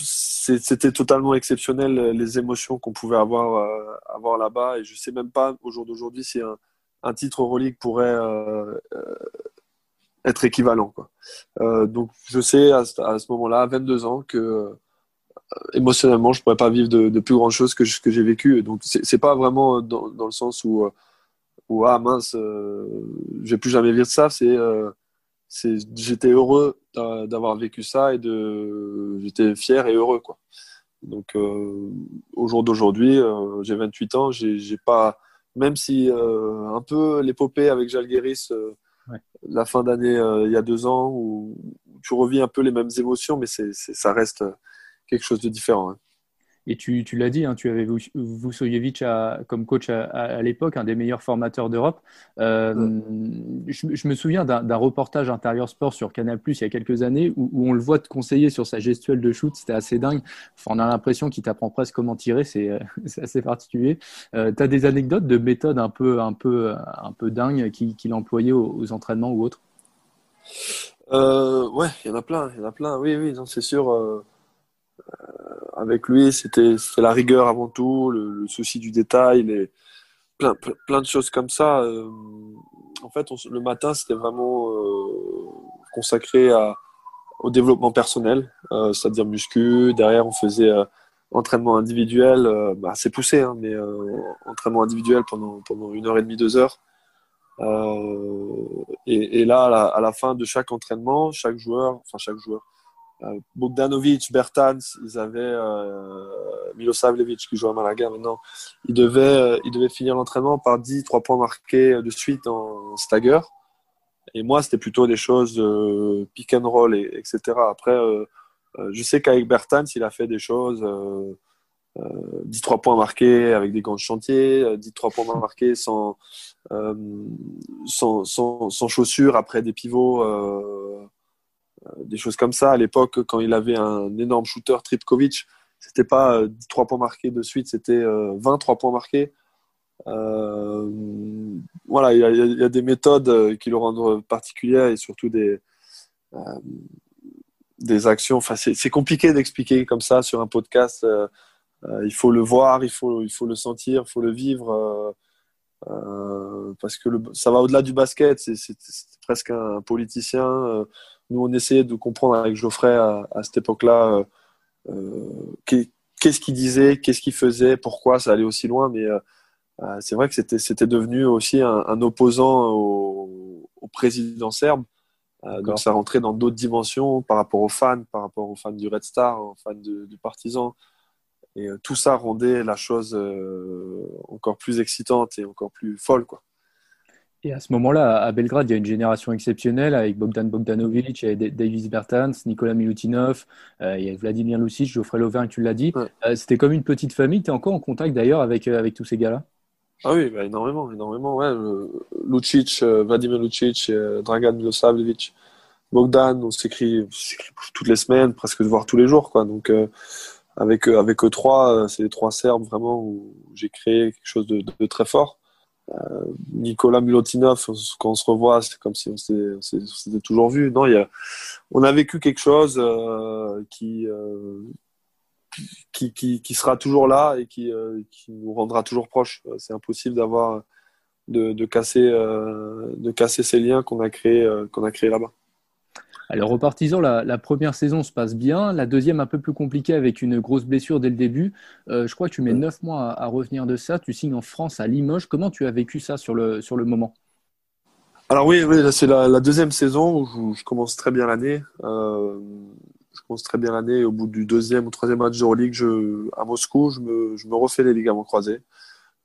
c'était totalement exceptionnel les émotions qu'on pouvait avoir, avoir là-bas. Et je sais même pas au jour d'aujourd'hui si un, titre Euroleague pourrait être équivalent. Quoi. Euh, donc je sais à, ce moment-là, à 22 ans, que euh, émotionnellement, je pourrais pas vivre de, plus grand chose que, que j'ai vécu. Donc c'est pas vraiment dans, dans, le sens où, euh, où ah mince, euh, je vais plus jamais vivre ça. C'est j'étais heureux d'avoir vécu ça et de j'étais fier et heureux quoi. Donc au jour d'aujourd'hui, j'ai 28 ans, j'ai pas même si un peu l'épopée avec Jalgueris la fin d'année euh, il y a deux ans où, tu revis un peu les mêmes émotions, mais c'est, ça reste euh, quelque chose de différent. Hein. Et tu, tu l'as dit, hein, tu avais Vusojevic comme coach à, l'époque, un des meilleurs formateurs d'Europe. Euh, je, me souviens d'un reportage intérieur sport sur Canal Plus il y a quelques années où, on le voit te conseiller sur sa gestuelle de shoot. C'était assez dingue. on a l'impression qu'il t'apprend presque comment tirer. C'est assez particulier. Euh, tu as des anecdotes de méthodes un peu, un peu, un peu dingues qu'il employait aux, entraînements ou autres? Euh, Ouais, il y en a plein. Il y en a plein. Oui, oui, c'est sûr. Euh, avec lui, c'était la rigueur avant tout, le, souci du détail, les, plein, de choses comme ça. Euh, en fait, le matin, c'était vraiment euh, consacré au développement personnel, c'est-à-dire muscu. Derrière, on faisait entraînement individuel, bah, assez poussé, hein, mais entraînement individuel pendant, une heure et demie, deux heures. Et, là, à la, fin de chaque entraînement, chaque joueur, enfin chaque joueur, Bogdanovic, Bertans, ils avaient euh, Milosavljevic qui joue à Malaga maintenant. Ils devaient, euh, ils finir l'entraînement par 10, 3 points marqués de suite en stagger. Et moi, c'était plutôt des choses de pick and roll, et, etc. Après, je sais qu'avec Bertans, il a fait des choses. Euh, 10 3 points marqués avec des gants de chantier, 10 3 points marqués sans, sans, chaussures après des pivots euh, des choses comme ça. À l'époque, quand il avait un énorme shooter, Tripkovic, c'était pas 3 euh, points marqués de suite, c'était 23 euh, points marqués. voilà, il y, a, des méthodes qui le rendent particulier et surtout des, des actions. Enfin, c'est compliqué d'expliquer comme ça sur un podcast. il faut le voir, il faut, il faut le sentir, il faut le vivre. parce que ça va au-delà du basket, c'est presque un politicien nous, on essayait de comprendre avec Geoffrey à, cette époque-là euh, euh, qu'est-ce qu'il disait, qu'est-ce qu'il faisait, pourquoi ça allait aussi loin. Mais euh, c'est vrai que c'était devenu aussi un, opposant au, président serbe. donc ça rentrait dans d'autres dimensions par rapport aux fans, par rapport aux fans du Red Star, aux fans du Partisan. Et tout ça rendait la chose encore plus excitante et encore plus folle. Quoi. Et à ce moment-là, à Belgrade, il y a une génération exceptionnelle avec Bogdan Bogdanovic, Davis Bertans, Nicolas Milutinov, euh, il y a Vladimir Lucic, Geoffrey Lovin, tu l'as dit. Euh, c'était comme une petite famille. Tu es encore en contact d'ailleurs avec, euh, avec tous ces gars-là? Ah oui, bah, énormément, énormément. Ouais. Lucic, Vladimir Lucic, Dragan Milosavljevic, Bogdan, on s'écrit toutes les semaines, presque de voir tous les jours. Quoi. Donc, avec, avec eux trois, c'est les trois Serbes vraiment où j'ai créé quelque chose de, de très fort. Euh, Nicolas Milotinov, quand on se revoit, c'est comme si on s'était toujours vu. Non, il y a, on a vécu quelque chose euh, qui, euh, qui, qui, qui, sera toujours là et qui, qui nous rendra toujours proches. C'est impossible d'avoir de, de, casser, de casser ces liens qu'on a créés qu'on a créé là-bas. Alors, au Partisan, la, première saison se passe bien. La deuxième, un peu plus compliquée avec une grosse blessure dès le début. Euh, je crois que tu mets neuf mois à, revenir de ça. Tu signes en France à Limoges. Comment tu as vécu ça sur le, sur le moment? Alors, oui, oui c'est la, deuxième saison où je, commence très bien l'année. Euh, je commence très bien l'année. Au bout du deuxième ou troisième match de Euroleague, je, à Moscou, je me, je me refais les ligaments croisés.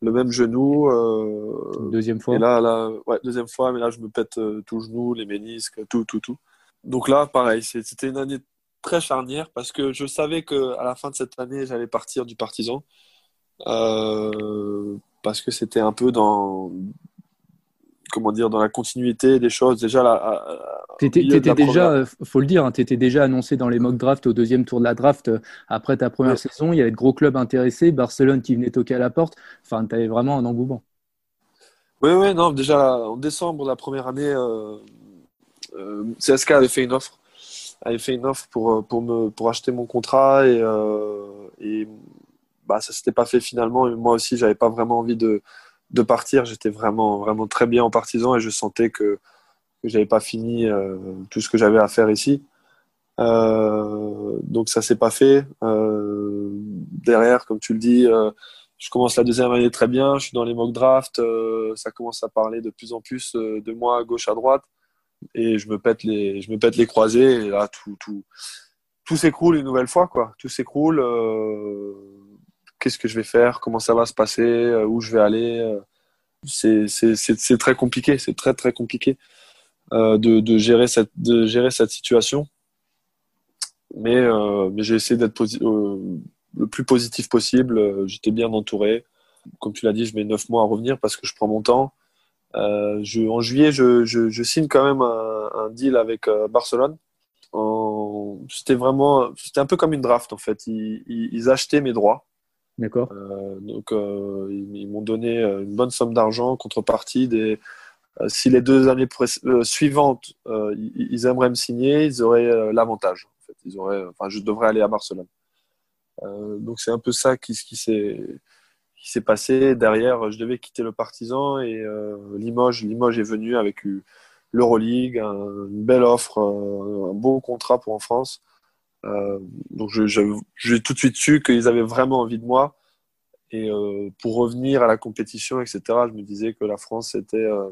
le même genou. Euh, deuxième fois. Et là, là, ouais, deuxième fois, mais là, je me pète euh, tout le genou, les ménisques, tout, tout, tout. Donc là, pareil, c'était une année très charnière parce que je savais que à la fin de cette année, j'allais partir du Partisan euh, parce que c'était un peu dans comment dire dans la continuité des choses. Déjà là, t'étais déjà, faut le dire, hein, tu étais déjà annoncé dans les mock drafts au deuxième tour de la draft après ta première saison. Il y avait de gros clubs intéressés, Barcelone qui venait toquer à la porte. Enfin, tu avais vraiment un engouement. Oui, oui, non, déjà en décembre, la première année, euh, euh, CSK avait fait une offre, avait fait une offre pour, pour, me, pour acheter mon contrat et, euh, et bah, ça s'était pas fait finalement. Moi aussi, j'avais pas vraiment envie de, de partir. J'étais vraiment, vraiment très bien en partisan et je sentais que, que j'avais pas fini euh, tout ce que j'avais à faire ici. Euh, donc ça s'est pas fait. Euh, derrière, comme tu le dis, euh, je commence la deuxième année très bien. Je suis dans les mock drafts. Euh, ça commence à parler de plus en plus de moi à gauche à droite et je me pète les, je me pète les croisés et là tout, tout, tout s'écroule une nouvelle fois quoi. Tout s'écroule. Euh, qu'est-ce que je vais faire, comment ça va se passer, euh, où je vais aller? Euh, c'est très compliqué, c'est très très compliqué de, gérer cette, de gérer cette situation. Mais, mais j'ai essayé d'être le plus positif possible. J'étais bien entouré. Comme tu l'as dit, je mets neuf mois à revenir parce que je prends mon temps. Euh, je, en juillet, je, je, je, signe quand même un, un deal avec Barcelone. C'était vraiment, c'était un peu comme une draft en fait. Ils, ils, ils achetaient mes droits. D'accord. Euh, donc, euh, ils, m'ont donné euh, une bonne somme d'argent en contrepartie des. si les deux années suivantes, ils, aimeraient me signer, ils auraient l'avantage. En fait. ils auraient, enfin, je devrais aller à Barcelone. donc, c'est un peu ça qui, qui s'est qui s'est passé. Derrière, je devais quitter le Partisan et Limoges, Limoges est venu avec l'Euroleague, une belle offre, un beau contrat pour en France. Euh, donc j'ai tout de suite su qu'ils avaient vraiment envie de moi. Et euh, pour revenir à la compétition, etc., je me disais que la France, euh,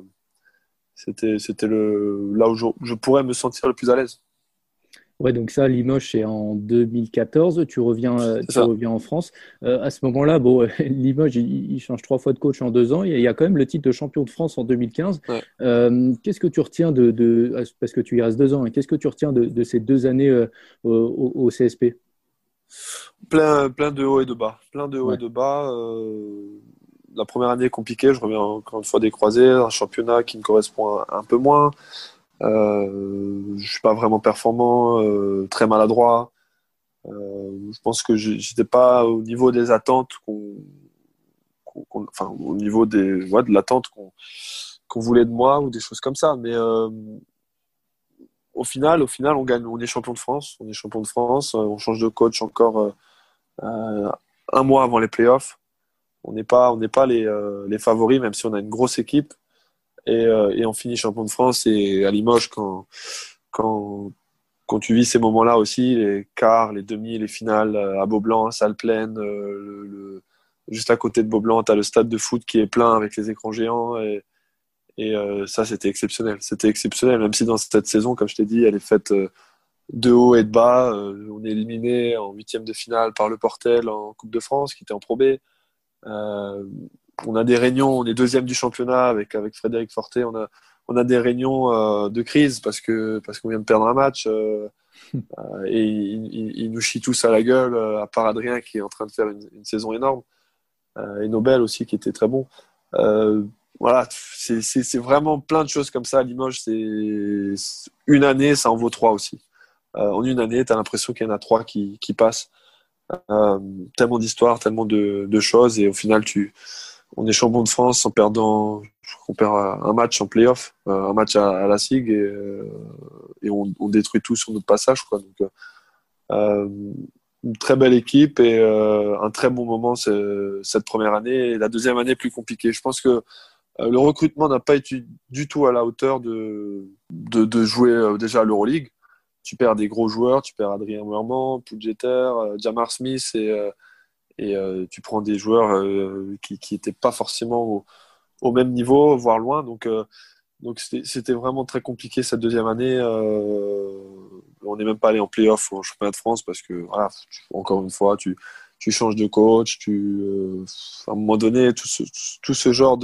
c'était le là où je, je, pourrais me sentir le plus à l'aise. Ouais, donc ça, Limoges, c'est en 2014. Tu reviens, euh, tu reviens en France. Euh, à ce moment-là, bon, Limoges, il, change trois fois de coach en deux ans. Il y a quand même le titre de champion de France en 2015. Euh, qu'est-ce que tu retiens de, de, parce que tu y restes deux ans, et qu'est-ce que tu retiens de, de ces deux années au, au, CSP Plein, plein de hauts et de bas. Plein de hauts et de bas. la première année est compliquée. Je reviens encore une fois des croisés, un championnat qui me correspond un, un peu moins. Euh, je suis pas vraiment performant, euh, très maladroit. Euh, je pense que j'étais pas au niveau des attentes qu'on, enfin au niveau des, de l'attente qu'on voulait de moi ou des choses comme ça. Mais euh, au final, au final, on gagne, on est champion de France, on est champion de France, on change de coach encore un mois avant les playoffs. On n'est pas, on n'est pas les favoris, même si on a une grosse équipe. Et, euh, et, on finit champion de France et à Limoges quand quand quand tu vis ces moments-là aussi, les quarts, les demi, les finales euh, à Beaublanc, salle pleine, euh, juste à côté de Beaublanc, tu as le stade de foot qui est plein avec les écrans géants et, ça c'était exceptionnel. C'était exceptionnel, même si dans cette saison, comme je t'ai dit, elle est faite de haut et de bas. on est éliminé en huitième de finale par le Portel en Coupe de France, qui était en Pro on a des réunions, on est deuxième du championnat avec, avec Frédéric Forté, on a, on a des réunions euh, de crise parce que parce qu'on vient de perdre un match euh, euh et ils nous chient tous à la gueule, à part Adrien qui est en train de faire une, une saison énorme euh, et Nobel aussi qui était très bon. voilà, c'est vraiment plein de choses comme ça. Limoges, c'est une année, ça en vaut trois aussi. en une année, tu as l'impression qu'il y en a trois qui, qui passent. tellement d'histoires, tellement de, de choses et au final tu on est champion de France en perdant, on perd un match en playoff, euh, un match à, la SIG et, euh, on, détruit tout sur notre passage. Donc, euh, une très belle équipe et un très bon moment cette première année. Et la deuxième année plus compliquée. Je pense que le recrutement n'a pas été du tout à la hauteur de, de, jouer déjà à l'Euroleague. Tu perds des gros joueurs, tu perds Adrien Moerman, Poudjeter, Jamar Smith et et euh, tu prends des joueurs euh, qui n'étaient pas forcément au, même niveau, voire loin. Donc, euh, c'était vraiment très compliqué cette deuxième année. on n'est même pas allé en playoff au championnat de France parce que, encore une fois, tu, changes de coach, tu, à un moment donné, tout ce, genre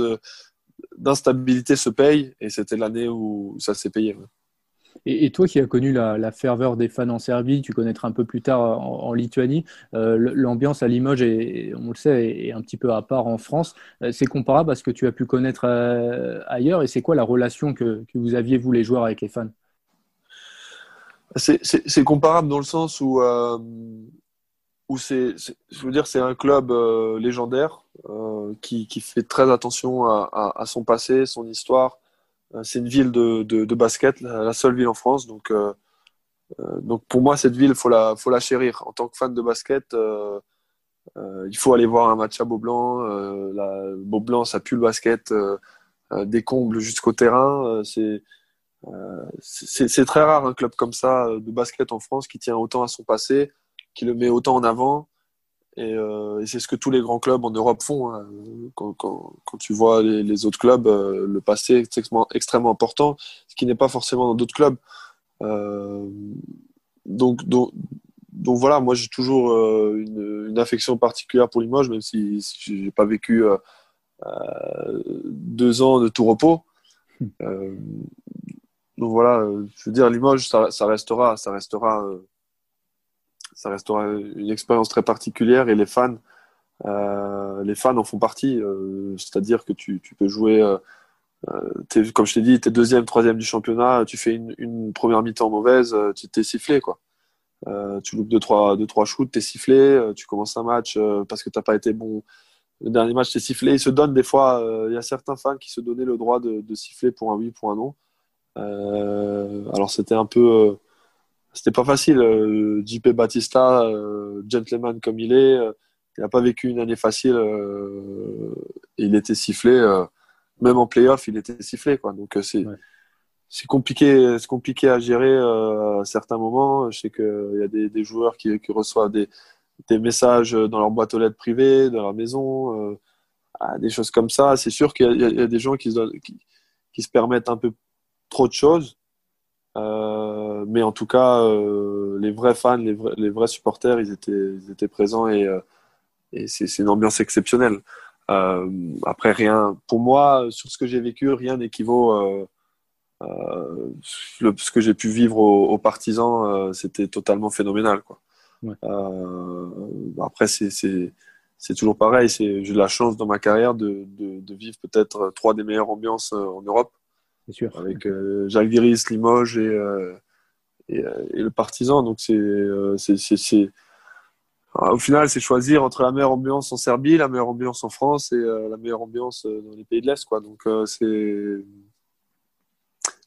d'instabilité se paye et c'était l'année où ça s'est payé. Et, toi qui as connu la, ferveur des fans en Serbie, tu connaîtras un peu plus tard en, Lituanie, euh, l'ambiance à Limoges, est, on le sait, est un petit peu à part en France. Euh, c'est comparable à ce que tu as pu connaître euh, ailleurs et c'est quoi la relation que, vous aviez, vous les joueurs, avec les fans? C'est comparable dans le sens où, c'est, c'est un club légendaire qui, fait très attention à, son passé, son histoire, c'est une ville de, de, basket, la, seule ville en France. Donc, euh, euh, donc pour moi, cette ville, faut la, faut la chérir. En tant que fan de basket, il faut aller voir un match à Beaublanc. la, Beaublanc, ça pue le basket des combles jusqu'au terrain. c'est c'est très rare un club comme ça de basket en France qui tient autant à son passé, qui le met autant en avant euh, et, c'est ce que tous les grands clubs en Europe font. Hein. Quand, tu vois les, autres clubs, euh, le passé est extrêmement, important, ce qui n'est pas forcément dans d'autres clubs. Euh, donc, donc, voilà, moi j'ai toujours une, affection particulière pour Limoges, même si, je n'ai pas vécu deux ans de tout repos. donc voilà, je veux dire, Limoges, ça, ça restera, ça restera ça restera une expérience très particulière et les fans, euh, les fans en font partie. Euh, c'est-à-dire que tu, peux jouer, euh, comme je t'ai dit, tu es deuxième, troisième du championnat, tu fais une, première mi-temps mauvaise, tu t'es sifflé. Quoi. tu loupes deux, trois, deux, trois shoots, t'es sifflé, tu commences un match parce que t'as pas été bon. Le dernier match, t'es sifflé. Ils se donnent des fois, il y a certains fans qui se donnaient le droit de siffler pour un oui, pour un non. alors c'était un peu c'était pas facile. Euh, JP Batista, euh, gentleman comme il est, euh, il n'a pas vécu une année facile. il était sifflé, même en playoff, il était sifflé. Quoi. Donc c'est c'est compliqué, c'est compliqué à gérer à certains moments. Je sais qu'il y a des, des joueurs qui, qui, reçoivent des, des messages dans leur boîte aux lettres privée, dans leur maison, ah, des choses comme ça. C'est sûr qu'il y, y, a des gens qui qui, qui se permettent un peu trop de choses. Euh, mais en tout cas, euh, les vrais fans, les vrais, les vrais, supporters, ils étaient, ils étaient présents et, euh, et c'est une ambiance exceptionnelle. après, rien, pour moi, sur ce que j'ai vécu, rien n'équivaut. ce que j'ai pu vivre aux, partisans, c'était totalement phénoménal. Quoi. après, c'est toujours pareil. J'ai eu la chance dans ma carrière de, de, de vivre peut-être trois des meilleures ambiances en Europe. Sûr. Avec euh, Jacques Viris, Limoges et, euh, euh, et, le Partisan. Donc, c'est. Au final, c'est choisir entre la meilleure ambiance en Serbie, la meilleure ambiance en France et la meilleure ambiance dans les pays de l'Est. Quoi. Donc, c'est.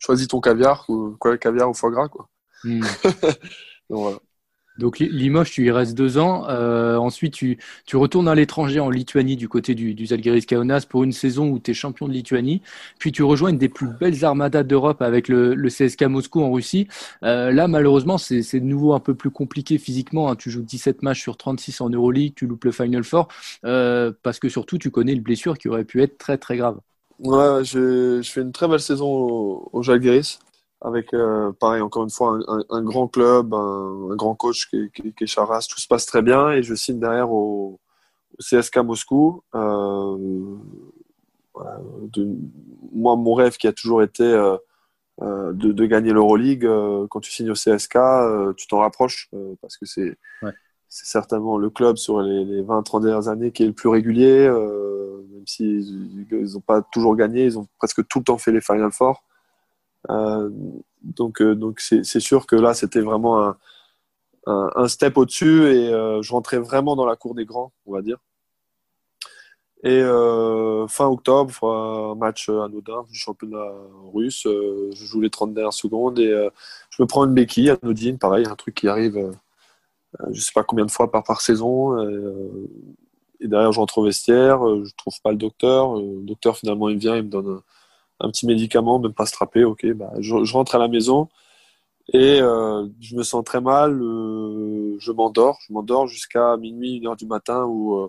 Choisis ton caviar, ou quoi, caviar ou foie gras. Quoi. Hmm. Donc, voilà. Donc Limoges, tu y restes deux ans. Euh, ensuite, tu, retournes à l'étranger en Lituanie du côté du, du Zalgiris Kaunas pour une saison où tu es champion de Lituanie. Puis tu rejoins une des plus belles armadas d'Europe avec le, CSK Moscou en Russie. Euh, là, malheureusement, c'est de nouveau un peu plus compliqué physiquement. Hein. Tu joues 17 matchs sur 36 en Euroleague, tu loupes le Final Four euh, parce que surtout, tu connais une blessure qui aurait pu être très très grave. Ouais, je, fais une très belle saison au, au avec euh, pareil encore une fois un, grand club, un, grand coach qui, qui, qui, est Charas, tout se passe très bien et je signe derrière au, CSK Moscou. Euh, de, moi, mon rêve qui a toujours été euh, de, de, gagner l'Euroleague, quand tu signes au CSK, tu t'en rapproches parce que c'est c'est certainement le club sur les, les 20-30 dernières années qui est le plus régulier, même s'ils n'ont pas toujours gagné, ils ont presque tout le temps fait les Final Four. Euh, donc, euh, donc c'est sûr que là, c'était vraiment un, step au-dessus et euh, je rentrais vraiment dans la cour des grands, on va dire. Et fin octobre, match anodin du championnat russe, je joue les 30 dernières secondes et je me prends une béquille anodine, pareil, un truc qui arrive, je sais pas combien de fois par, par saison. Et, derrière, je rentre au vestiaire, je trouve pas le docteur. Le docteur, finalement, il vient, il me donne un petit médicament, même pas strapper, ok, bah, je, rentre à la maison et euh, je me sens très mal, euh, je m'endors, je m'endors jusqu'à minuit, une heure du matin où, euh,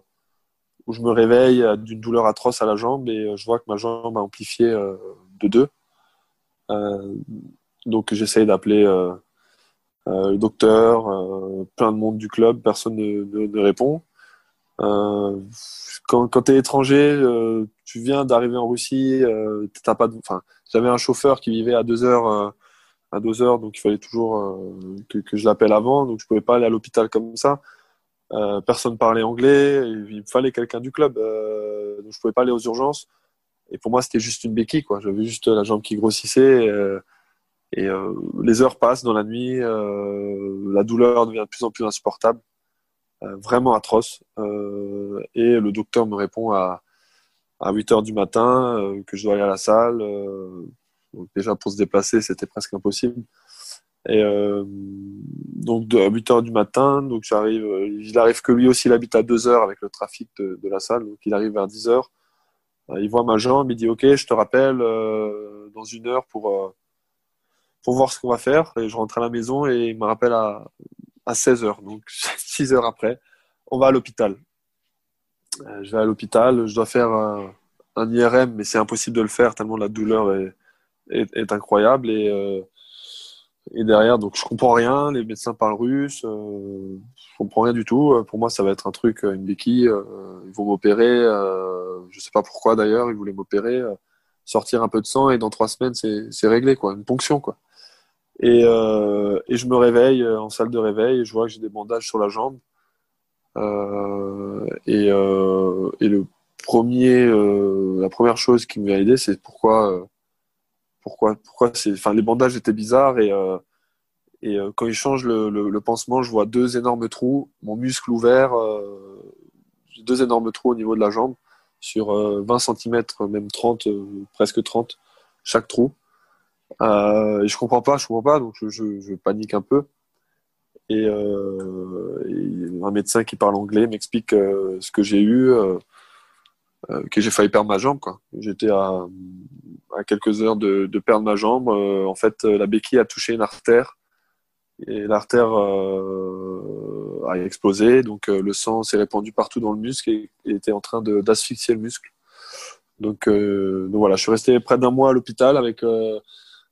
je me réveille d'une douleur atroce à la jambe et je vois que ma jambe a amplifié de deux. donc j'essaye d'appeler le docteur, plein de monde du club, personne ne, ne, répond. Quand quand tu es étranger, tu viens d'arriver en Russie, t'as pas, enfin, j'avais un chauffeur qui vivait à deux heures à deux heures, donc il fallait toujours que, je l'appelle avant, donc je pouvais pas aller à l'hôpital comme ça. Euh, personne parlait anglais, il me fallait quelqu'un du club, euh, donc je pouvais pas aller aux urgences. Et pour moi, c'était juste une béquille, quoi. J'avais juste la jambe qui grossissait. Euh, et les heures passent dans la nuit, la douleur devient de plus en plus insupportable, vraiment atroce. et le docteur me répond à, à 8 heures du matin que je dois aller à la salle. déjà, pour se déplacer, c'était presque impossible. Et euh, donc à 8 heures du matin, donc j'arrive, euh, il arrive que lui aussi il habite à 2 heures avec le trafic de, la salle, donc il arrive vers 10 heures. Euh, il voit ma jambe, il dit ok, je te rappelle dans une heure pour pour voir ce qu'on va faire. Et je rentre à la maison et il me rappelle à, à 16 heures, donc 6 heures après, on va à l'hôpital. je vais à l'hôpital, je dois faire un, IRM, mais c'est impossible de le faire tellement la douleur est, incroyable et et derrière, donc je comprends rien. Les médecins parlent russe. Euh, je comprends rien du tout. Euh, pour moi, ça va être un truc, euh, une béquille. Euh, ils vont m'opérer. Euh, je sais pas pourquoi d'ailleurs. Ils voulaient m'opérer, sortir un peu de sang et dans trois semaines, c'est réglé quoi, une ponction quoi. Et, et je me réveille en salle de réveil. Et je vois que j'ai des bandages sur la jambe. et, et le premier, la première chose qui m'a aidé, c'est pourquoi pourquoi pourquoi c'est enfin les bandages étaient bizarres et euh, euh, quand ils changent le, le, pansement je vois deux énormes trous mon muscle ouvert euh, deux énormes trous au niveau de la jambe sur 20 cm même 30 presque 30 chaque trou et je comprends pas je comprends pas donc je, panique un peu et, et, un médecin qui parle anglais m'explique ce que j'ai eu euh, que j'ai failli perdre ma jambe. Quoi. J'étais à, quelques heures de, perdre ma jambe. Euh, en fait, euh, la béquille a touché une artère et l'artère a explosé. Donc le sang s'est répandu partout dans le muscle et, était en train d'asphyxier le muscle. Donc, voilà, je suis resté près d'un mois à l'hôpital avec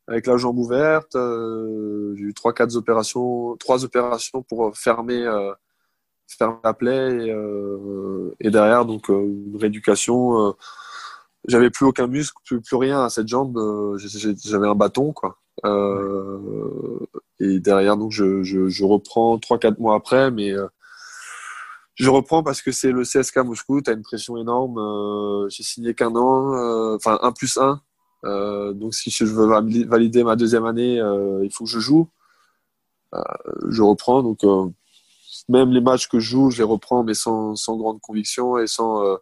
avec la jambe ouverte. j'ai eu trois quatre opérations, trois opérations pour fermer faire la plaie et, euh, derrière donc euh, une rééducation. Euh, j'avais plus aucun muscle, plus, rien à cette jambe. J'avais un bâton quoi. et derrière donc je, reprends trois quatre mois après, mais je reprends parce que c'est le CSK Moscou, tu as une pression énorme. j'ai signé qu'un an, enfin un plus un. Donc si je veux valider ma deuxième année, il faut que je joue. je reprends, donc même les matchs que je joue, je les reprends, mais sans, sans grande conviction et sans euh,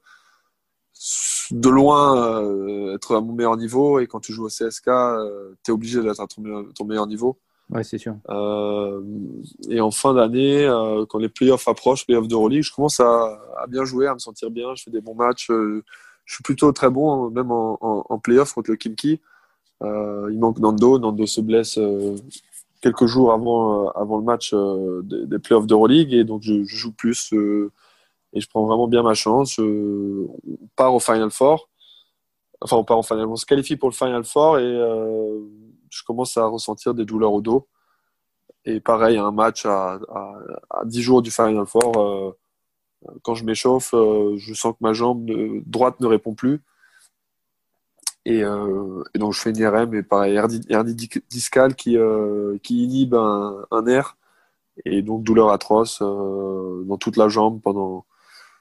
de loin euh, être à mon meilleur niveau. Et quand tu joues au CSK, euh, tu es obligé d'être à ton, meilleur niveau. Ouais, c'est sûr. et en fin d'année, quand les playoffs approchent, playoffs d'Euroleague, je commence à, à, bien jouer, à me sentir bien. Je fais des bons matchs. Je suis plutôt très bon, même en, en, playoff contre le Kimki. il manque Nando. Nando se blesse quelques jours avant, euh, avant le match euh, des, des playoffs d'Euroleague et donc je, joue plus euh, et je prends vraiment bien ma chance. on part au Final Four. Enfin, on part au Final On se qualifie pour le Final Four et je commence à ressentir des douleurs au dos. Et pareil, un match à, à, 10 jours du Final Four, quand je m'échauffe, je sens que ma jambe droite ne répond plus. Et, euh, et, donc je fais une IRM et pareil, hernie, discale qui, euh, qui inhibe un, un, nerf et donc douleur atroce euh, dans toute la jambe pendant,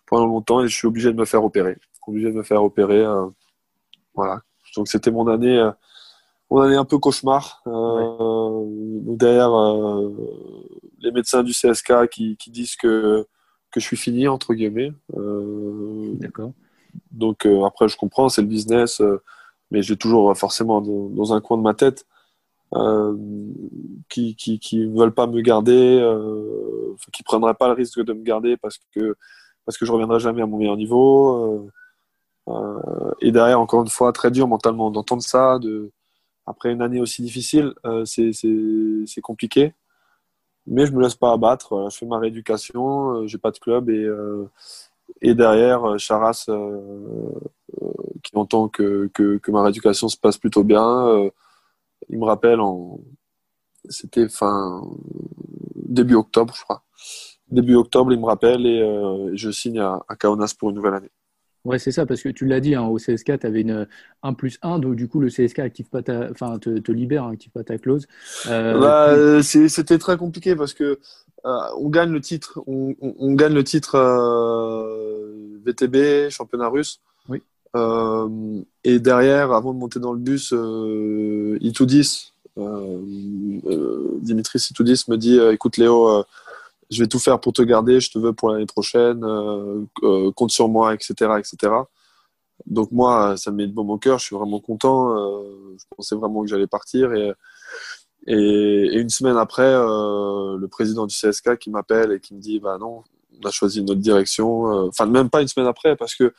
pendant longtemps et je suis obligé de me faire opérer. Obligé de me faire opérer. Euh, voilà. Donc c'était mon année, euh, année un peu cauchemar. Euh, derrière les médecins du CSK qui, qui disent que, que je suis fini entre guillemets. D'accord. Donc après je comprends, c'est le business mais j'ai toujours forcément dans, un coin de ma tête euh, qui, qui, veulent pas me garder, euh, qui prendraient pas le risque de me garder parce que parce que je reviendrai jamais à mon meilleur niveau. Euh, euh, et derrière, encore une fois, très dur mentalement d'entendre ça. De, après une année aussi difficile, euh, c'est compliqué. Mais je me laisse pas abattre. Je fais ma rééducation. J'ai pas de club et et derrière Charas qui entend que, que, que, ma rééducation se passe plutôt bien. Euh, il me rappelle en. C'était fin. début octobre, je crois. début octobre, il me rappelle et je signe à, à Kaunas pour une nouvelle année. Ouais, c'est ça, parce que tu l'as dit, hein, au CSK, tu avais une 1 plus 1, donc du coup, le CSK active pas ta, enfin, te, te libère, hein, active pas ta clause. Euh, bah, euh, C'était très compliqué parce que euh, on gagne le titre, on, on, gagne le titre euh, VTB, championnat russe. Oui. et derrière, avant de monter dans le bus, Itoudis, Dimitri Itoudis me dit, écoute Léo, je vais tout faire pour te garder, je te veux pour l'année prochaine, euh, euh, compte sur moi, etc., etc. Donc moi, ça me met de bon au cœur, je suis vraiment content. Euh, je pensais vraiment que j'allais partir et, une semaine après, le président du CSK qui m'appelle et qui me dit, bah non, on a choisi une autre direction. Enfin, même pas une semaine après, parce que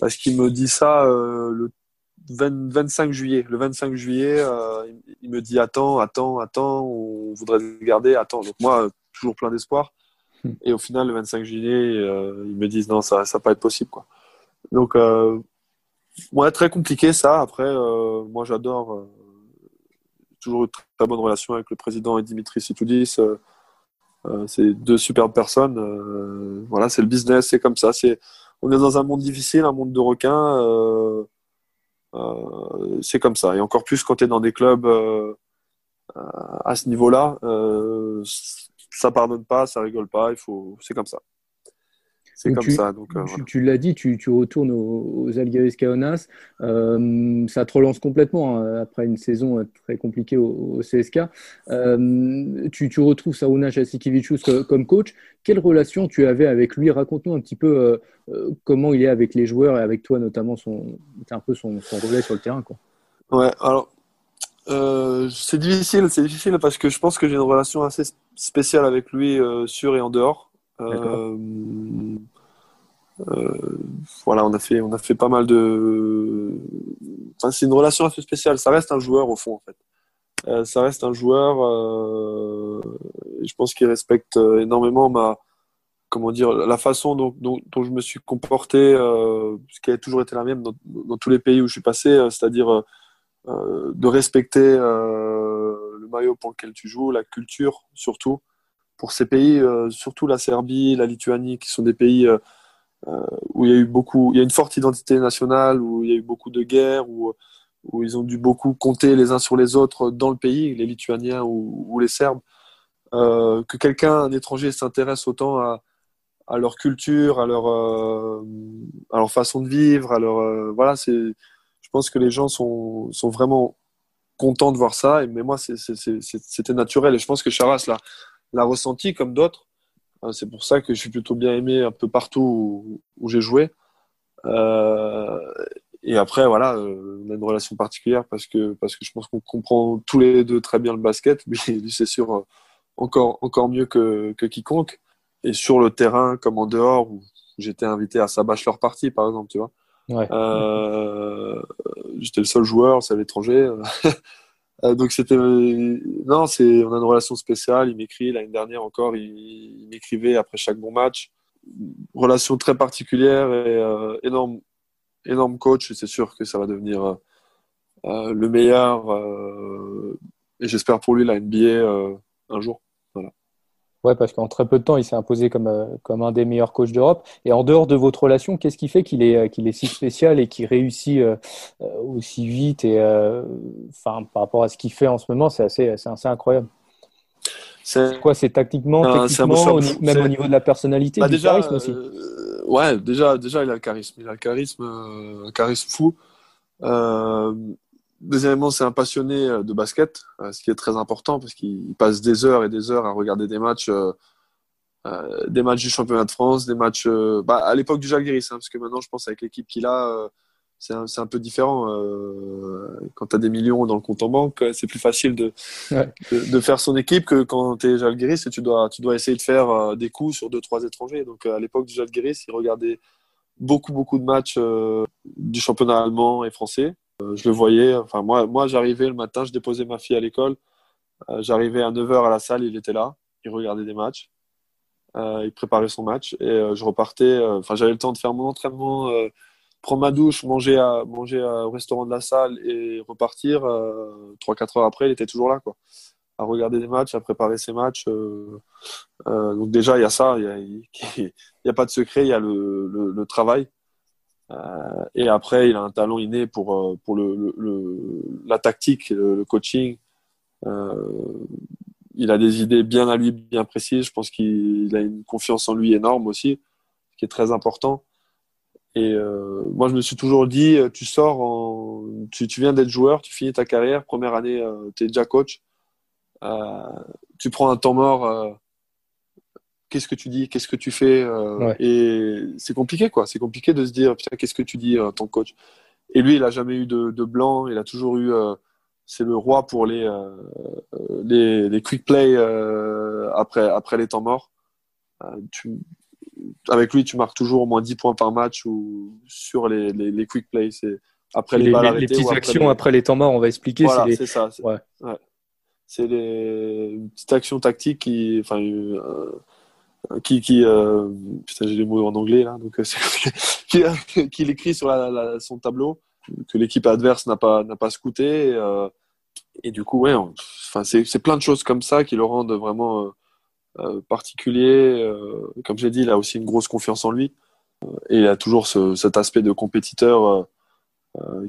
parce qu'il me dit ça le 25 juillet. Le 25 juillet, il me dit attends, attends, attends, on voudrait te garder, attends. Donc moi, toujours plein d'espoir. Hmm. Et au final, le 25 juillet, euh, ils me disent non, ça ne va pas être possible. Quoi. Donc, euh, ouais, très compliqué ça. Après, euh, moi, j'adore. Euh, toujours une très bonne relation avec le président et Dimitri Sitoudis. c'est deux superbes personnes. voilà, c'est le business, c'est comme ça. C'est, on est dans un monde difficile, un monde de requins. c'est comme ça. Et encore plus quand tu es dans des clubs à ce niveau-là ça pardonne pas, ça rigole pas, il faut, c'est comme ça. C'est comme ça. Donc, euh, tu, l'as dit, tu, retournes aux, aux Algaris. Euh, ça te relance complètement hein, après une saison très compliquée au, CSK. Euh, tu, retrouves Sauna Jasikevicius comme coach. Quelle relation tu avais avec lui? Raconte-nous un petit peu comment il est avec les joueurs et avec toi notamment. Son, un peu son, son relais sur le terrain. Quoi. Ouais, alors euh, c'est difficile, c'est difficile parce que je pense que j'ai une relation assez spéciale avec lui euh, sur et en dehors. Euh, voilà, on a fait, on a fait pas mal de. Enfin, c'est une relation assez spéciale. Ça reste un joueur au fond, en fait. ça reste un joueur. je pense qu'il respecte énormément ma, comment dire, la façon dont, dont, je me suis comporté, ce qui a toujours été la même dans, dans tous les pays où je suis passé, c'est-à-dire de respecter euh, le maillot pour lequel tu joues, la culture surtout. Pour ces pays, euh, surtout la Serbie, la Lituanie, qui sont des pays où il y a eu beaucoup, il y a une forte identité nationale, où il y a eu beaucoup de guerres, où, ils ont dû beaucoup compter les uns sur les autres dans le pays, les Lituaniens ou, les Serbes. que quelqu'un, un étranger, s'intéresse autant à, leur culture, à leur, à leur façon de vivre, à leur, voilà, c'est je pense que les gens sont, sont vraiment contents de voir ça. Mais moi, c'était naturel. Et je pense que Charas l'a ressenti comme d'autres. Euh, c'est pour ça que je suis plutôt bien aimé un peu partout où, j'ai joué. Euh, et après, voilà, euh, on a une relation particulière parce que, parce que je pense qu'on comprend tous les deux très bien le basket. Mais c'est sûr, encore, encore mieux que, que quiconque. Et sur le terrain, comme en dehors, où j'étais invité à sa bachelor party, par exemple, tu vois. Euh, j'étais le seul joueur, c'est à l'étranger. Euh, donc c'était non, c'est on a une relation spéciale. Il m'écrit l'année dernière encore, il, m'écrivait après chaque bon match. Relation très particulière et euh, énorme, énorme coach. C'est sûr que ça va devenir le meilleur et j'espère pour lui la NBA un jour. Ouais, parce qu'en très peu de temps, il s'est imposé comme, euh, comme un des meilleurs coachs d'Europe. Et en dehors de votre relation, qu'est-ce qui fait qu'il est, euh, qu'il est si spécial et qu'il réussit euh, aussi vite et enfin par rapport à ce qu'il fait en ce moment, c'est assez, incroyable. C'est quoi C'est tactiquement, techniquement, même au niveau de la personnalité, bah, du déjà, charisme aussi. ouais, déjà, déjà, il a le charisme. Il a le charisme, un charisme fou. Deuxièmement, c'est un passionné euh, de basket, euh, ce qui est très important parce qu'il passe des heures et des heures à regarder des matchs, euh, des matchs du championnat de France, des matchs bah, à l'époque du Jalgiris, hein, parce que maintenant, je pense avec l'équipe qu'il a, c'est un, un, peu différent. quand tu as des millions dans le compte en banque, c'est plus facile de, de, faire son équipe que quand tu es Jalgiris et tu dois, tu dois essayer de faire des coups sur deux, trois étrangers. Donc à l'époque du Jalgiris, il regardait beaucoup, beaucoup de matchs du championnat allemand et français. Euh, je le voyais. Enfin, moi, moi j'arrivais le matin, je déposais ma fille à l'école. Euh, j'arrivais à 9h à la salle, il était là. Il regardait des matchs. Euh, il préparait son match. Et je repartais. Enfin, j'avais le temps de faire mon entraînement, prendre ma douche, manger, à, manger au restaurant de la salle et repartir. 3-4 heures après, il était toujours là. Quoi. à regarder des matchs, à préparer ses matchs. donc déjà, il y a ça, il n'y a, pas de secret, il y a le, le, travail. Et après, il a un talent inné pour, pour le, la tactique, le, coaching. il a des idées bien à lui, bien précises. Je pense qu'il a une confiance en lui énorme aussi, ce qui est très important. Et euh, moi, je me suis toujours dit, euh, tu sors, en, tu, tu viens d'être joueur, tu finis ta carrière, première année, euh, tu es déjà coach, tu prends un temps mort, qu'est-ce que tu dis, qu'est-ce que tu fais Et c'est compliqué, quoi. C'est compliqué de se dire, putain, qu'est-ce que tu dis tant que coach Et lui, il a jamais eu de, de blanc, il a toujours eu, c'est le roi pour les, les, les, quick play après, après les temps morts. tu, avec lui, tu marques toujours au moins 10 points par match ou sur les, les, quick plays. C'est après les, les, petites actions après les temps morts, on va expliquer. Voilà, c'est ça. C'est ouais. ouais. les petites actions tactiques qui, enfin, euh, qui, qui euh, putain, j'ai les mots en anglais là, donc euh, qui, qui l'écrit sur la, son tableau que l'équipe adverse n'a pas n'a pas scouté. Et, du coup, ouais, enfin, c'est plein de choses comme ça qui le rendent vraiment euh, particulier. Euh, comme j'ai dit, il a aussi une grosse confiance en lui. Euh, et il a toujours cet aspect de compétiteur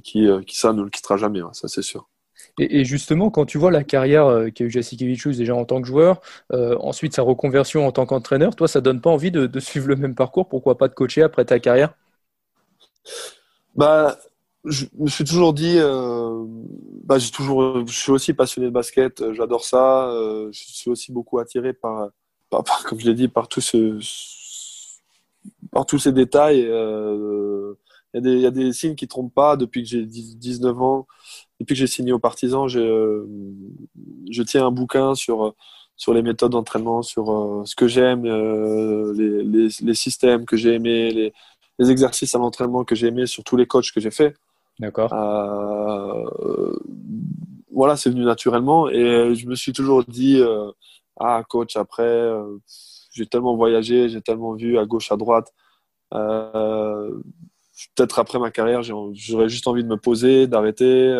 qui, qui, ça, ne le quittera jamais, hein, ça c'est sûr. Et, justement, quand tu vois la carrière qu'a eu Jasikevichus déjà en tant que joueur, ensuite sa reconversion en tant qu'entraîneur, toi, ça donne pas envie de, suivre le même parcours Pourquoi pas de coacher après ta carrière? Bah, je me suis toujours dit, euh, bah, toujours, je suis aussi passionné de basket, euh, j'adore ça. Euh, je suis aussi beaucoup attiré par, comme je l'ai dit, par tout ce, par tous ces détails. Il y, a des, y a des signes qui trompent pas. Depuis que j'ai 19 ans, depuis que j'ai signé au Partisan, je tiens un bouquin sur sur les méthodes d'entraînement, sur ce que j'aime, les, les, les, systèmes que j'ai aimés, les, les exercices à l'entraînement que j'ai aimés sur tous les coachs que j'ai fait. D'accord. Euh, voilà, c'est venu naturellement et je me suis toujours dit, euh, ah coach, après, euh, j'ai tellement voyagé, j'ai tellement vu à gauche, à droite. Peut-être après ma carrière, j'aurais juste envie de me poser, d'arrêter,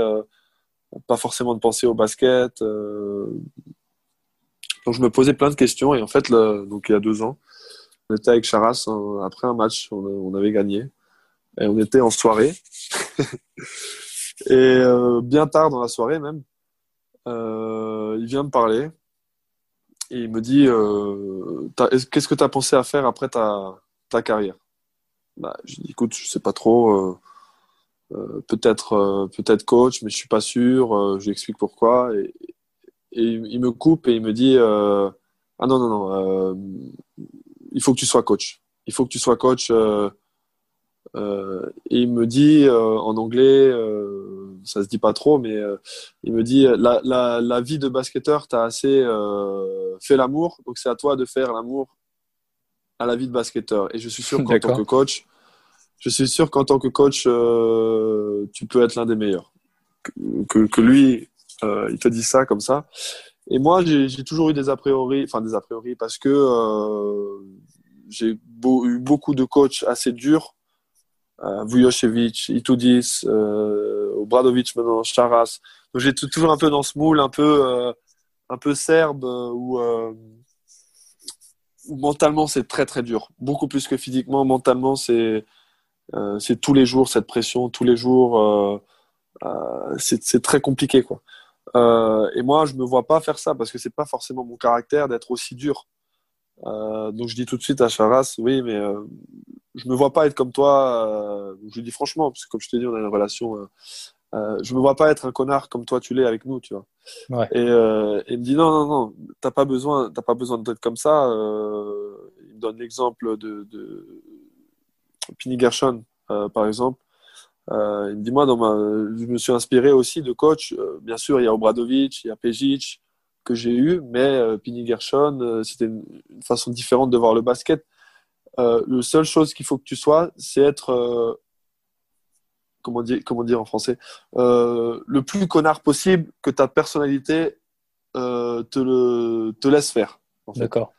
pas forcément de penser au basket. Donc je me posais plein de questions et en fait, donc il y a deux ans, on était avec Charas après un match, on avait gagné et on était en soirée. et euh, bien tard dans la soirée même, euh, il vient me parler et il me dit euh, Qu'est-ce que tu as pensé à faire après ta carrière? Bah, Je dis Écoute, je sais pas trop. peut-être peut-être coach, mais je suis pas sûr. je lui explique pourquoi. Et, il me coupe et il me dit Ah non, non, non, il faut que tu sois coach. Il faut que tu sois coach. Euh, et il me dit euh, en anglais, euh, ça se dit pas trop, mais il me dit la, la, la vie de basketteur, tu as assez fait l'amour, donc c'est à toi de faire l'amour à la vie de basketteur. Et je suis sûr qu'en tant que coach, je suis sûr qu'en tant que coach, tu peux être l'un des meilleurs. Que, que, lui, il te dit ça comme ça. Et moi, j'ai toujours eu des a priori, enfin des a priori, parce que j'ai eu beaucoup de coachs assez durs euh, Vujocevic, Itudis, euh, Obradovic maintenant, Charas. Donc j'ai toujours un peu dans ce moule, un peu, euh, un peu serbe, où, mentalement c'est très très dur. Beaucoup plus que physiquement, mentalement c'est c'est tous les jours cette pression, tous les jours. c'est très compliqué quoi. et moi, je me vois pas faire ça parce que c'est pas forcément mon caractère d'être aussi dur. donc je dis tout de suite à Charas, oui, mais je me vois pas être comme toi. Euh, je lui dis franchement, parce que comme je te dis, on a une relation. Euh, euh, je me vois pas être un connard comme toi tu l'es avec nous, tu vois. Et, euh, il me dit non, non, non, t'as pas besoin, t'as pas besoin d'être comme ça. Euh, il me donne l'exemple de, de Pini Gershon, par exemple. il me dit moi, dans ma, je me suis inspiré aussi de coach. bien sûr, il y a Obradovic, il y a Pejic que j'ai eu, mais Pini Gershon, c'était une, façon différente de voir le basket. Euh, le seule chose qu'il faut que tu sois, c'est être, euh, comment, dire, comment dire en français, euh, le plus connard possible que ta personnalité te, le, te laisse faire. D'accord.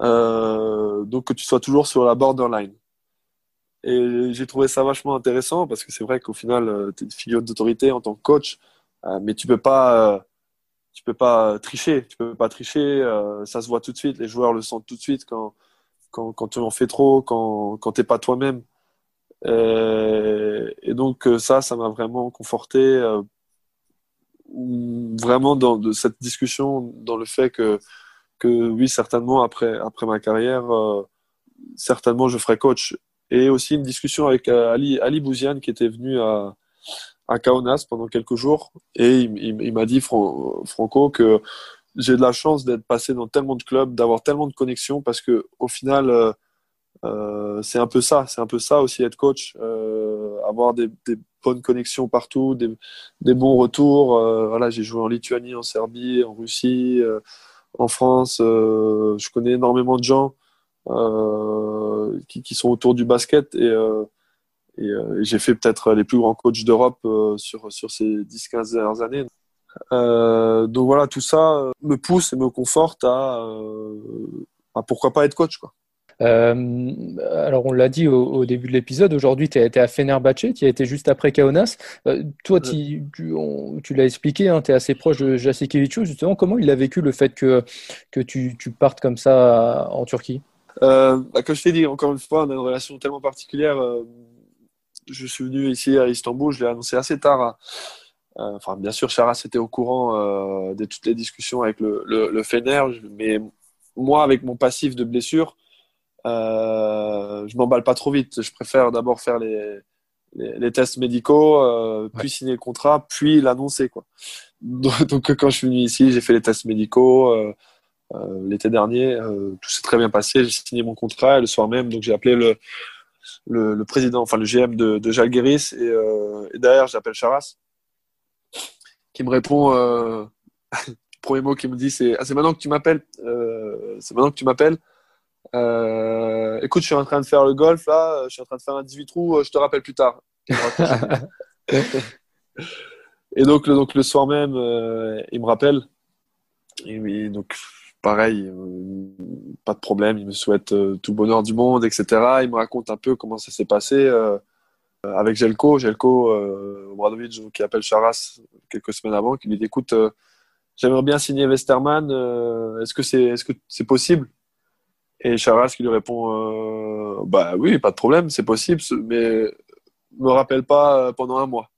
donc que tu sois toujours sur la borderline. Et j'ai trouvé ça vachement intéressant parce que c'est vrai qu'au final, tu es une figure d'autorité en tant que coach, mais tu peux pas tu peux pas tricher, tu peux pas tricher. ça se voit tout de suite, les joueurs le sentent tout de suite quand quand, quand tu en fais trop, quand quand t'es pas toi-même. Et, donc ça, ça m'a vraiment conforté, vraiment dans cette discussion, dans le fait que que oui, certainement après après ma carrière, certainement je ferai coach. Et aussi une discussion avec euh, Ali, Ali Bouziane qui était venu à, à Kaunas pendant quelques jours. Et il, m'a dit Franco que j'ai de la chance d'être passé dans tellement de clubs, d'avoir tellement de connexions parce que au final euh, euh, c'est un peu ça, c'est un peu ça aussi être coach, euh, avoir des, bonnes connexions partout, des, bons retours. Euh, voilà, j'ai joué en Lituanie, en Serbie, en Russie, en France. je connais énormément de gens. Qui, sont autour du basket et, j'ai fait peut-être les plus grands coachs d'Europe sur, ces 10-15 dernières années. Donc voilà, tout ça me pousse et me conforte à, à pourquoi pas être coach. Quoi. Euh, alors, on l'a dit au, début de l'épisode, aujourd'hui, tu es, à Fenerbahce, tu as été juste après Kaunas. Euh, toi, tu, tu l'as expliqué, hein, tu es assez proche de Jasikevic. Justement, comment il a vécu le fait que, que tu, tu partes comme ça en Turquie? Euh, bah, comme je t'ai dit, encore une fois, on a une relation tellement particulière. Je suis venu ici à Istanbul, je l'ai annoncé assez tard. Euh, enfin, bien sûr, Charas était au courant de toutes les discussions avec le, le, le Fener, mais moi, avec mon passif de blessure, je m'emballe pas trop vite. Je préfère d'abord faire les, les, les, tests médicaux, euh, puis signer le contrat, puis l'annoncer. Quoi. Donc, donc, quand je suis venu ici, j'ai fait les tests médicaux. Euh, euh, l'été dernier. Euh, tout s'est très bien passé. J'ai signé mon contrat et le soir même, donc j'ai appelé le, le, le, président, enfin le GM de, de Jalgueris et, euh, et derrière j'appelle Charas qui me répond. Euh, premier mot qu'il me dit c'est ah, c'est maintenant que tu m'appelles. c'est maintenant que tu m'appelles. Écoute, je suis en train de faire le golf là. Je suis en train de faire un 18 trous. Je te rappelle plus tard. et donc le donc le soir même, il me rappelle. Et donc pareil, euh, pas de problème, il me souhaite euh, tout le bonheur du monde, etc. Il me raconte un peu comment ça s'est passé euh, avec Jelko, Jelko Obradovic qui appelle Charas quelques semaines avant, qui lui dit écoute, j'aimerais bien signer Westerman, est-ce que c'est est-ce que c'est possible? Et Charas qui lui répond bah oui, pas de problème, c'est possible, mais me rappelle pas pendant un mois.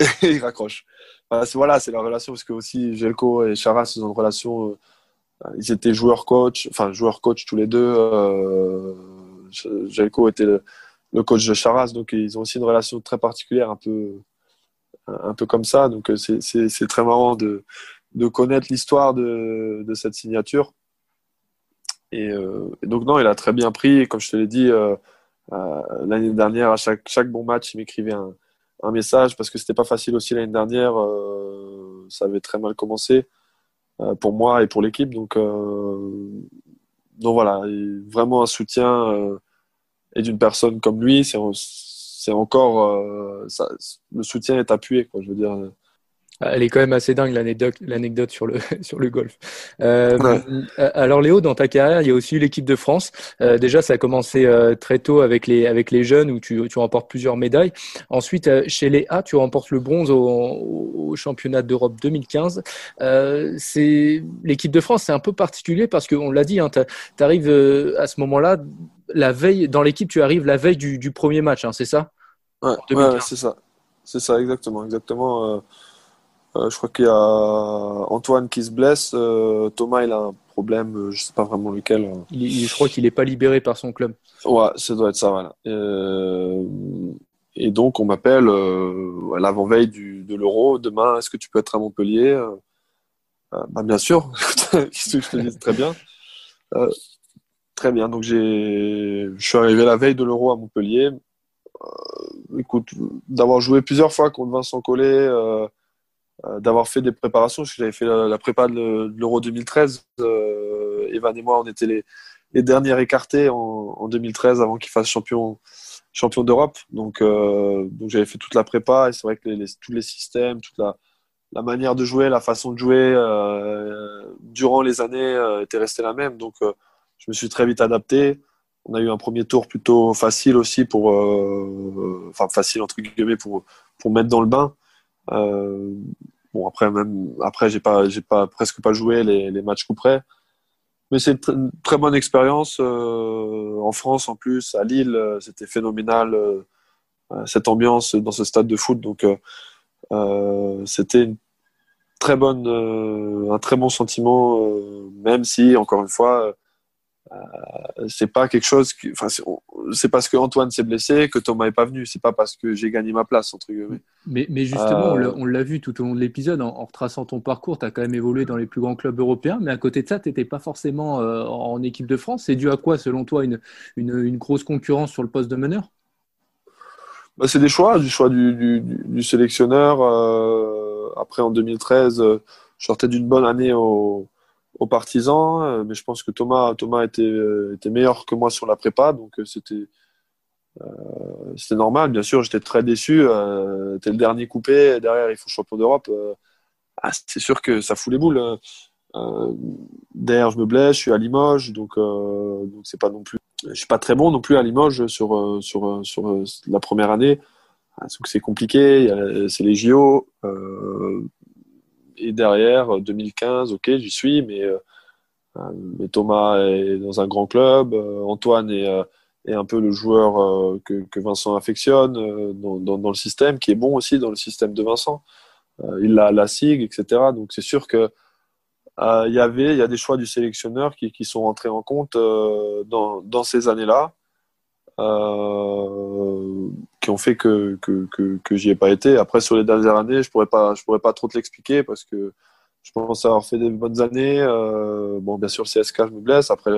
Et il raccroche. Voilà, c'est la relation parce que aussi Jelko et Charas ils ont une relation euh, ils étaient joueurs coach, enfin joueurs coach tous les deux. Euh, était le, coach de Charas, donc ils ont aussi une relation très particulière, un peu, un peu comme ça. Donc euh, c'est très marrant de, de connaître l'histoire de, de, cette signature. Et, euh, et, donc non, il a très bien pris. comme je te l'ai dit euh, euh, l'année dernière, à chaque, chaque bon match, il m'écrivait un, un, message parce que c'était pas facile aussi l'année dernière. ça avait très mal commencé. Euh, pour moi et pour l'équipe. Donc, euh, donc voilà, vraiment un soutien euh, et d'une personne comme lui, c'est encore ça, le soutien est appuyé quoi. Je veux dire elle est quand même assez dingue l'anecdote sur le sur le golf. Euh, alors Léo, dans ta carrière, il y a aussi eu l'équipe de France. Euh, déjà, ça a commencé euh, très tôt avec les avec les jeunes où tu, tu remportes plusieurs médailles. Ensuite, euh, chez les A, tu remportes le bronze au, au championnat d'Europe 2015. Euh, c'est l'équipe de France, c'est un peu particulier parce qu'on l'a dit, hein, tu arrives à ce moment-là, la veille dans l'équipe, tu arrives la veille du, du premier match, hein, c'est ça? Ouais, ouais c'est ça, c'est ça exactement, exactement. Euh, je crois qu'il y a Antoine qui se blesse. Euh, Thomas, il a un problème, euh, je sais pas vraiment lequel. Il, je crois qu'il n'est pas libéré par son club. Ouais, ça doit être ça, voilà. et donc, on m'appelle à l'avant-veille de l'Euro. Demain, est-ce que tu peux être à Montpellier? Bah, Bien sûr. Qu'est-ce que je te dis? Très bien. très bien. Donc, je suis arrivé la veille de l'Euro à Montpellier. écoute, d'avoir joué plusieurs fois contre Vincent Collet euh, d'avoir fait des préparations, j'avais fait la, prépa de l'Euro 2013. Euh, Evan et moi, on était les, derniers écartés en, en 2013 avant qu'il fasse champion, champion d'Europe. Donc, euh, donc j'avais fait toute la prépa et c'est vrai que tous les systèmes, toute la, manière de jouer, la façon de jouer euh, durant les années euh, était restée la même. Donc, euh, je me suis très vite adapté. On a eu un premier tour plutôt facile aussi pour, euh, enfin facile entre guillemets pour pour mettre dans le bain. Euh, bon après même après j'ai pas j'ai pas presque pas joué les, les matchs coup près. Mais c'est une, très bonne expérience en France en plus à Lille, c'était phénoménal cette ambiance dans ce stade de foot donc c'était une très bonne, euh, un très bon sentiment, euh, même si, encore une fois, euh, c'est pas quelque chose enfin, c'est parce que Antoine s'est blessé que Thomas est pas venu. C'est pas parce que j'ai gagné ma place entre guillemets. Mais, mais justement, on l'a vu tout au long de l'épisode en, retraçant ton parcours. Tu as quand même évolué dans les plus grands clubs européens, mais à côté de ça, tu n'étais pas forcément en équipe de France. C'est dû à quoi, selon toi, une, une, une, grosse concurrence sur le poste de meneur? Bah, C'est des choix, du choix du, du, du sélectionneur. Après, en 2013, euh, je sortais d'une bonne année aux au partisans, euh, mais je pense que Thomas, Thomas était, euh, était meilleur que moi sur la prépa, donc c'était c'était normal. Bien sûr, j'étais très déçu. Euh, T'es le dernier coupé, derrière il faut champion d'Europe. Ah, c'est sûr que ça fout les boules. Euh, derrière, je me blesse, je suis à Limoges, donc donc c'est pas non plus. Je suis pas très bon non plus à Limoges sur sur sur la première année. Ah, c'est compliqué, c'est les JO. Euh, et derrière, 2015, ok, j'y suis, mais, euh, mais, Thomas est dans un grand club. Euh, Antoine est, un peu le joueur que, Vincent affectionne dans, le système, qui est bon aussi dans le système de Vincent. il a la SIG, etc. Donc c'est sûr que il y avait, il y a des choix du sélectionneur qui, sont rentrés en compte dans, ces années-là. Euh, qui ont fait que, que, que, que j'y ai pas été. Après, sur les dernières années, je pourrais pas, je pourrais pas trop te l'expliquer parce que je pense avoir fait des bonnes années. Euh, bon, bien sûr, le CSK, je me blesse. Après,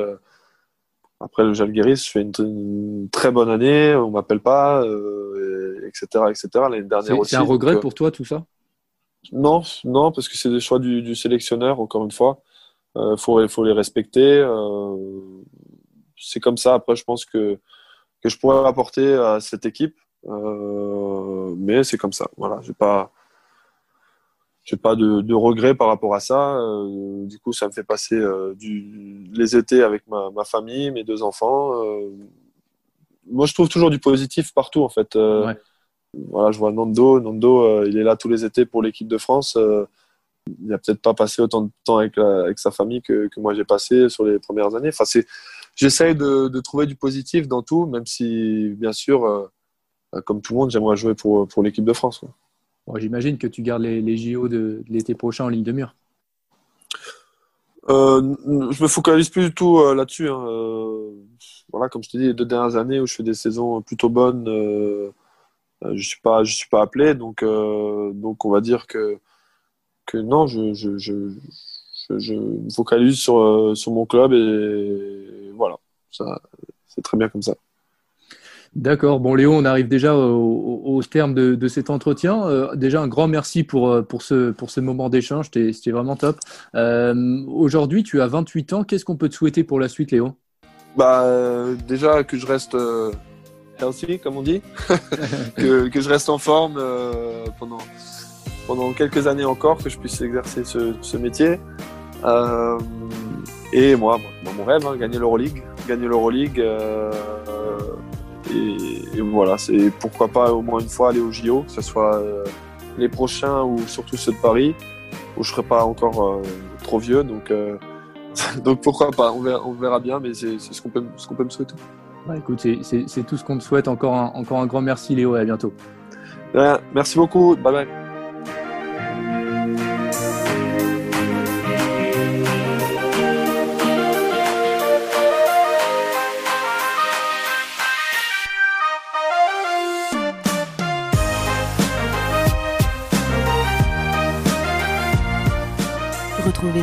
après le Jalgiris, je fais une, très bonne année. On m'appelle pas, euh, etc., etc. L'année dernière aussi. C'est un regret pour toi, tout ça? Non, non, parce que c'est des choix du, du, sélectionneur, encore une fois. Il euh, faut, faut les respecter. Euh, c'est comme ça. Après, je pense que que je pourrais apporter à cette équipe. Euh, mais c'est comme ça. Voilà, j'ai pas, j'ai pas de, de regrets par rapport à ça. Euh, du coup, ça me fait passer euh, du, les étés avec ma, ma, famille, mes deux enfants. Moi, je trouve toujours du positif partout, en fait. Ouais. Voilà, je vois Nando. Nando, il est là tous les étés pour l'équipe de France. il n'a peut-être pas passé autant de temps avec, la, avec sa famille que, que moi j'ai passé sur les premières années. Enfin, j'essaye de, de, trouver du positif dans tout, même si, bien sûr, comme tout le monde, j'aimerais jouer pour, pour l'équipe de France. Bon, J'imagine que tu gardes les, les JO de, de l'été prochain en ligne de mur. Euh, je me focalise plus du tout euh, là-dessus. Hein. Euh, voilà, comme je te dis, les deux dernières années où je fais des saisons plutôt bonnes, euh, je suis pas, je suis pas appelé, donc donc on va dire que que non, je je, je, je, je me focalise sur sur mon club et voilà, ça, c'est très bien comme ça. D'accord. Bon, Léo, on arrive déjà au, terme de, cet entretien. Euh, déjà, un grand merci pour, euh, pour, ce, pour ce moment d'échange. C'était vraiment top. Euh, aujourd'hui, tu as 28 ans. Qu'est-ce qu'on peut te souhaiter pour la suite, Léo? Bah, Déjà, que je reste healthy, comme on dit. que, je reste en forme pendant, pendant quelques années encore, que je puisse exercer ce, ce métier. Et moi, mon rêve, hein, gagner l'Euroleague. Gagner l'Euroleague. Et, voilà, c'est pourquoi pas au moins une fois aller au JO, que ce soit euh, les prochains ou surtout ceux de Paris, où je serai pas encore euh, trop vieux. Donc, euh, donc pourquoi pas, on verra, on verra bien, mais c'est ce qu'on peut, ce qu'on peut me souhaiter. Bah, écoute, c'est tout ce qu'on te souhaite. Encore un, encore un grand merci Léo et à bientôt. merci beaucoup. Bye bye.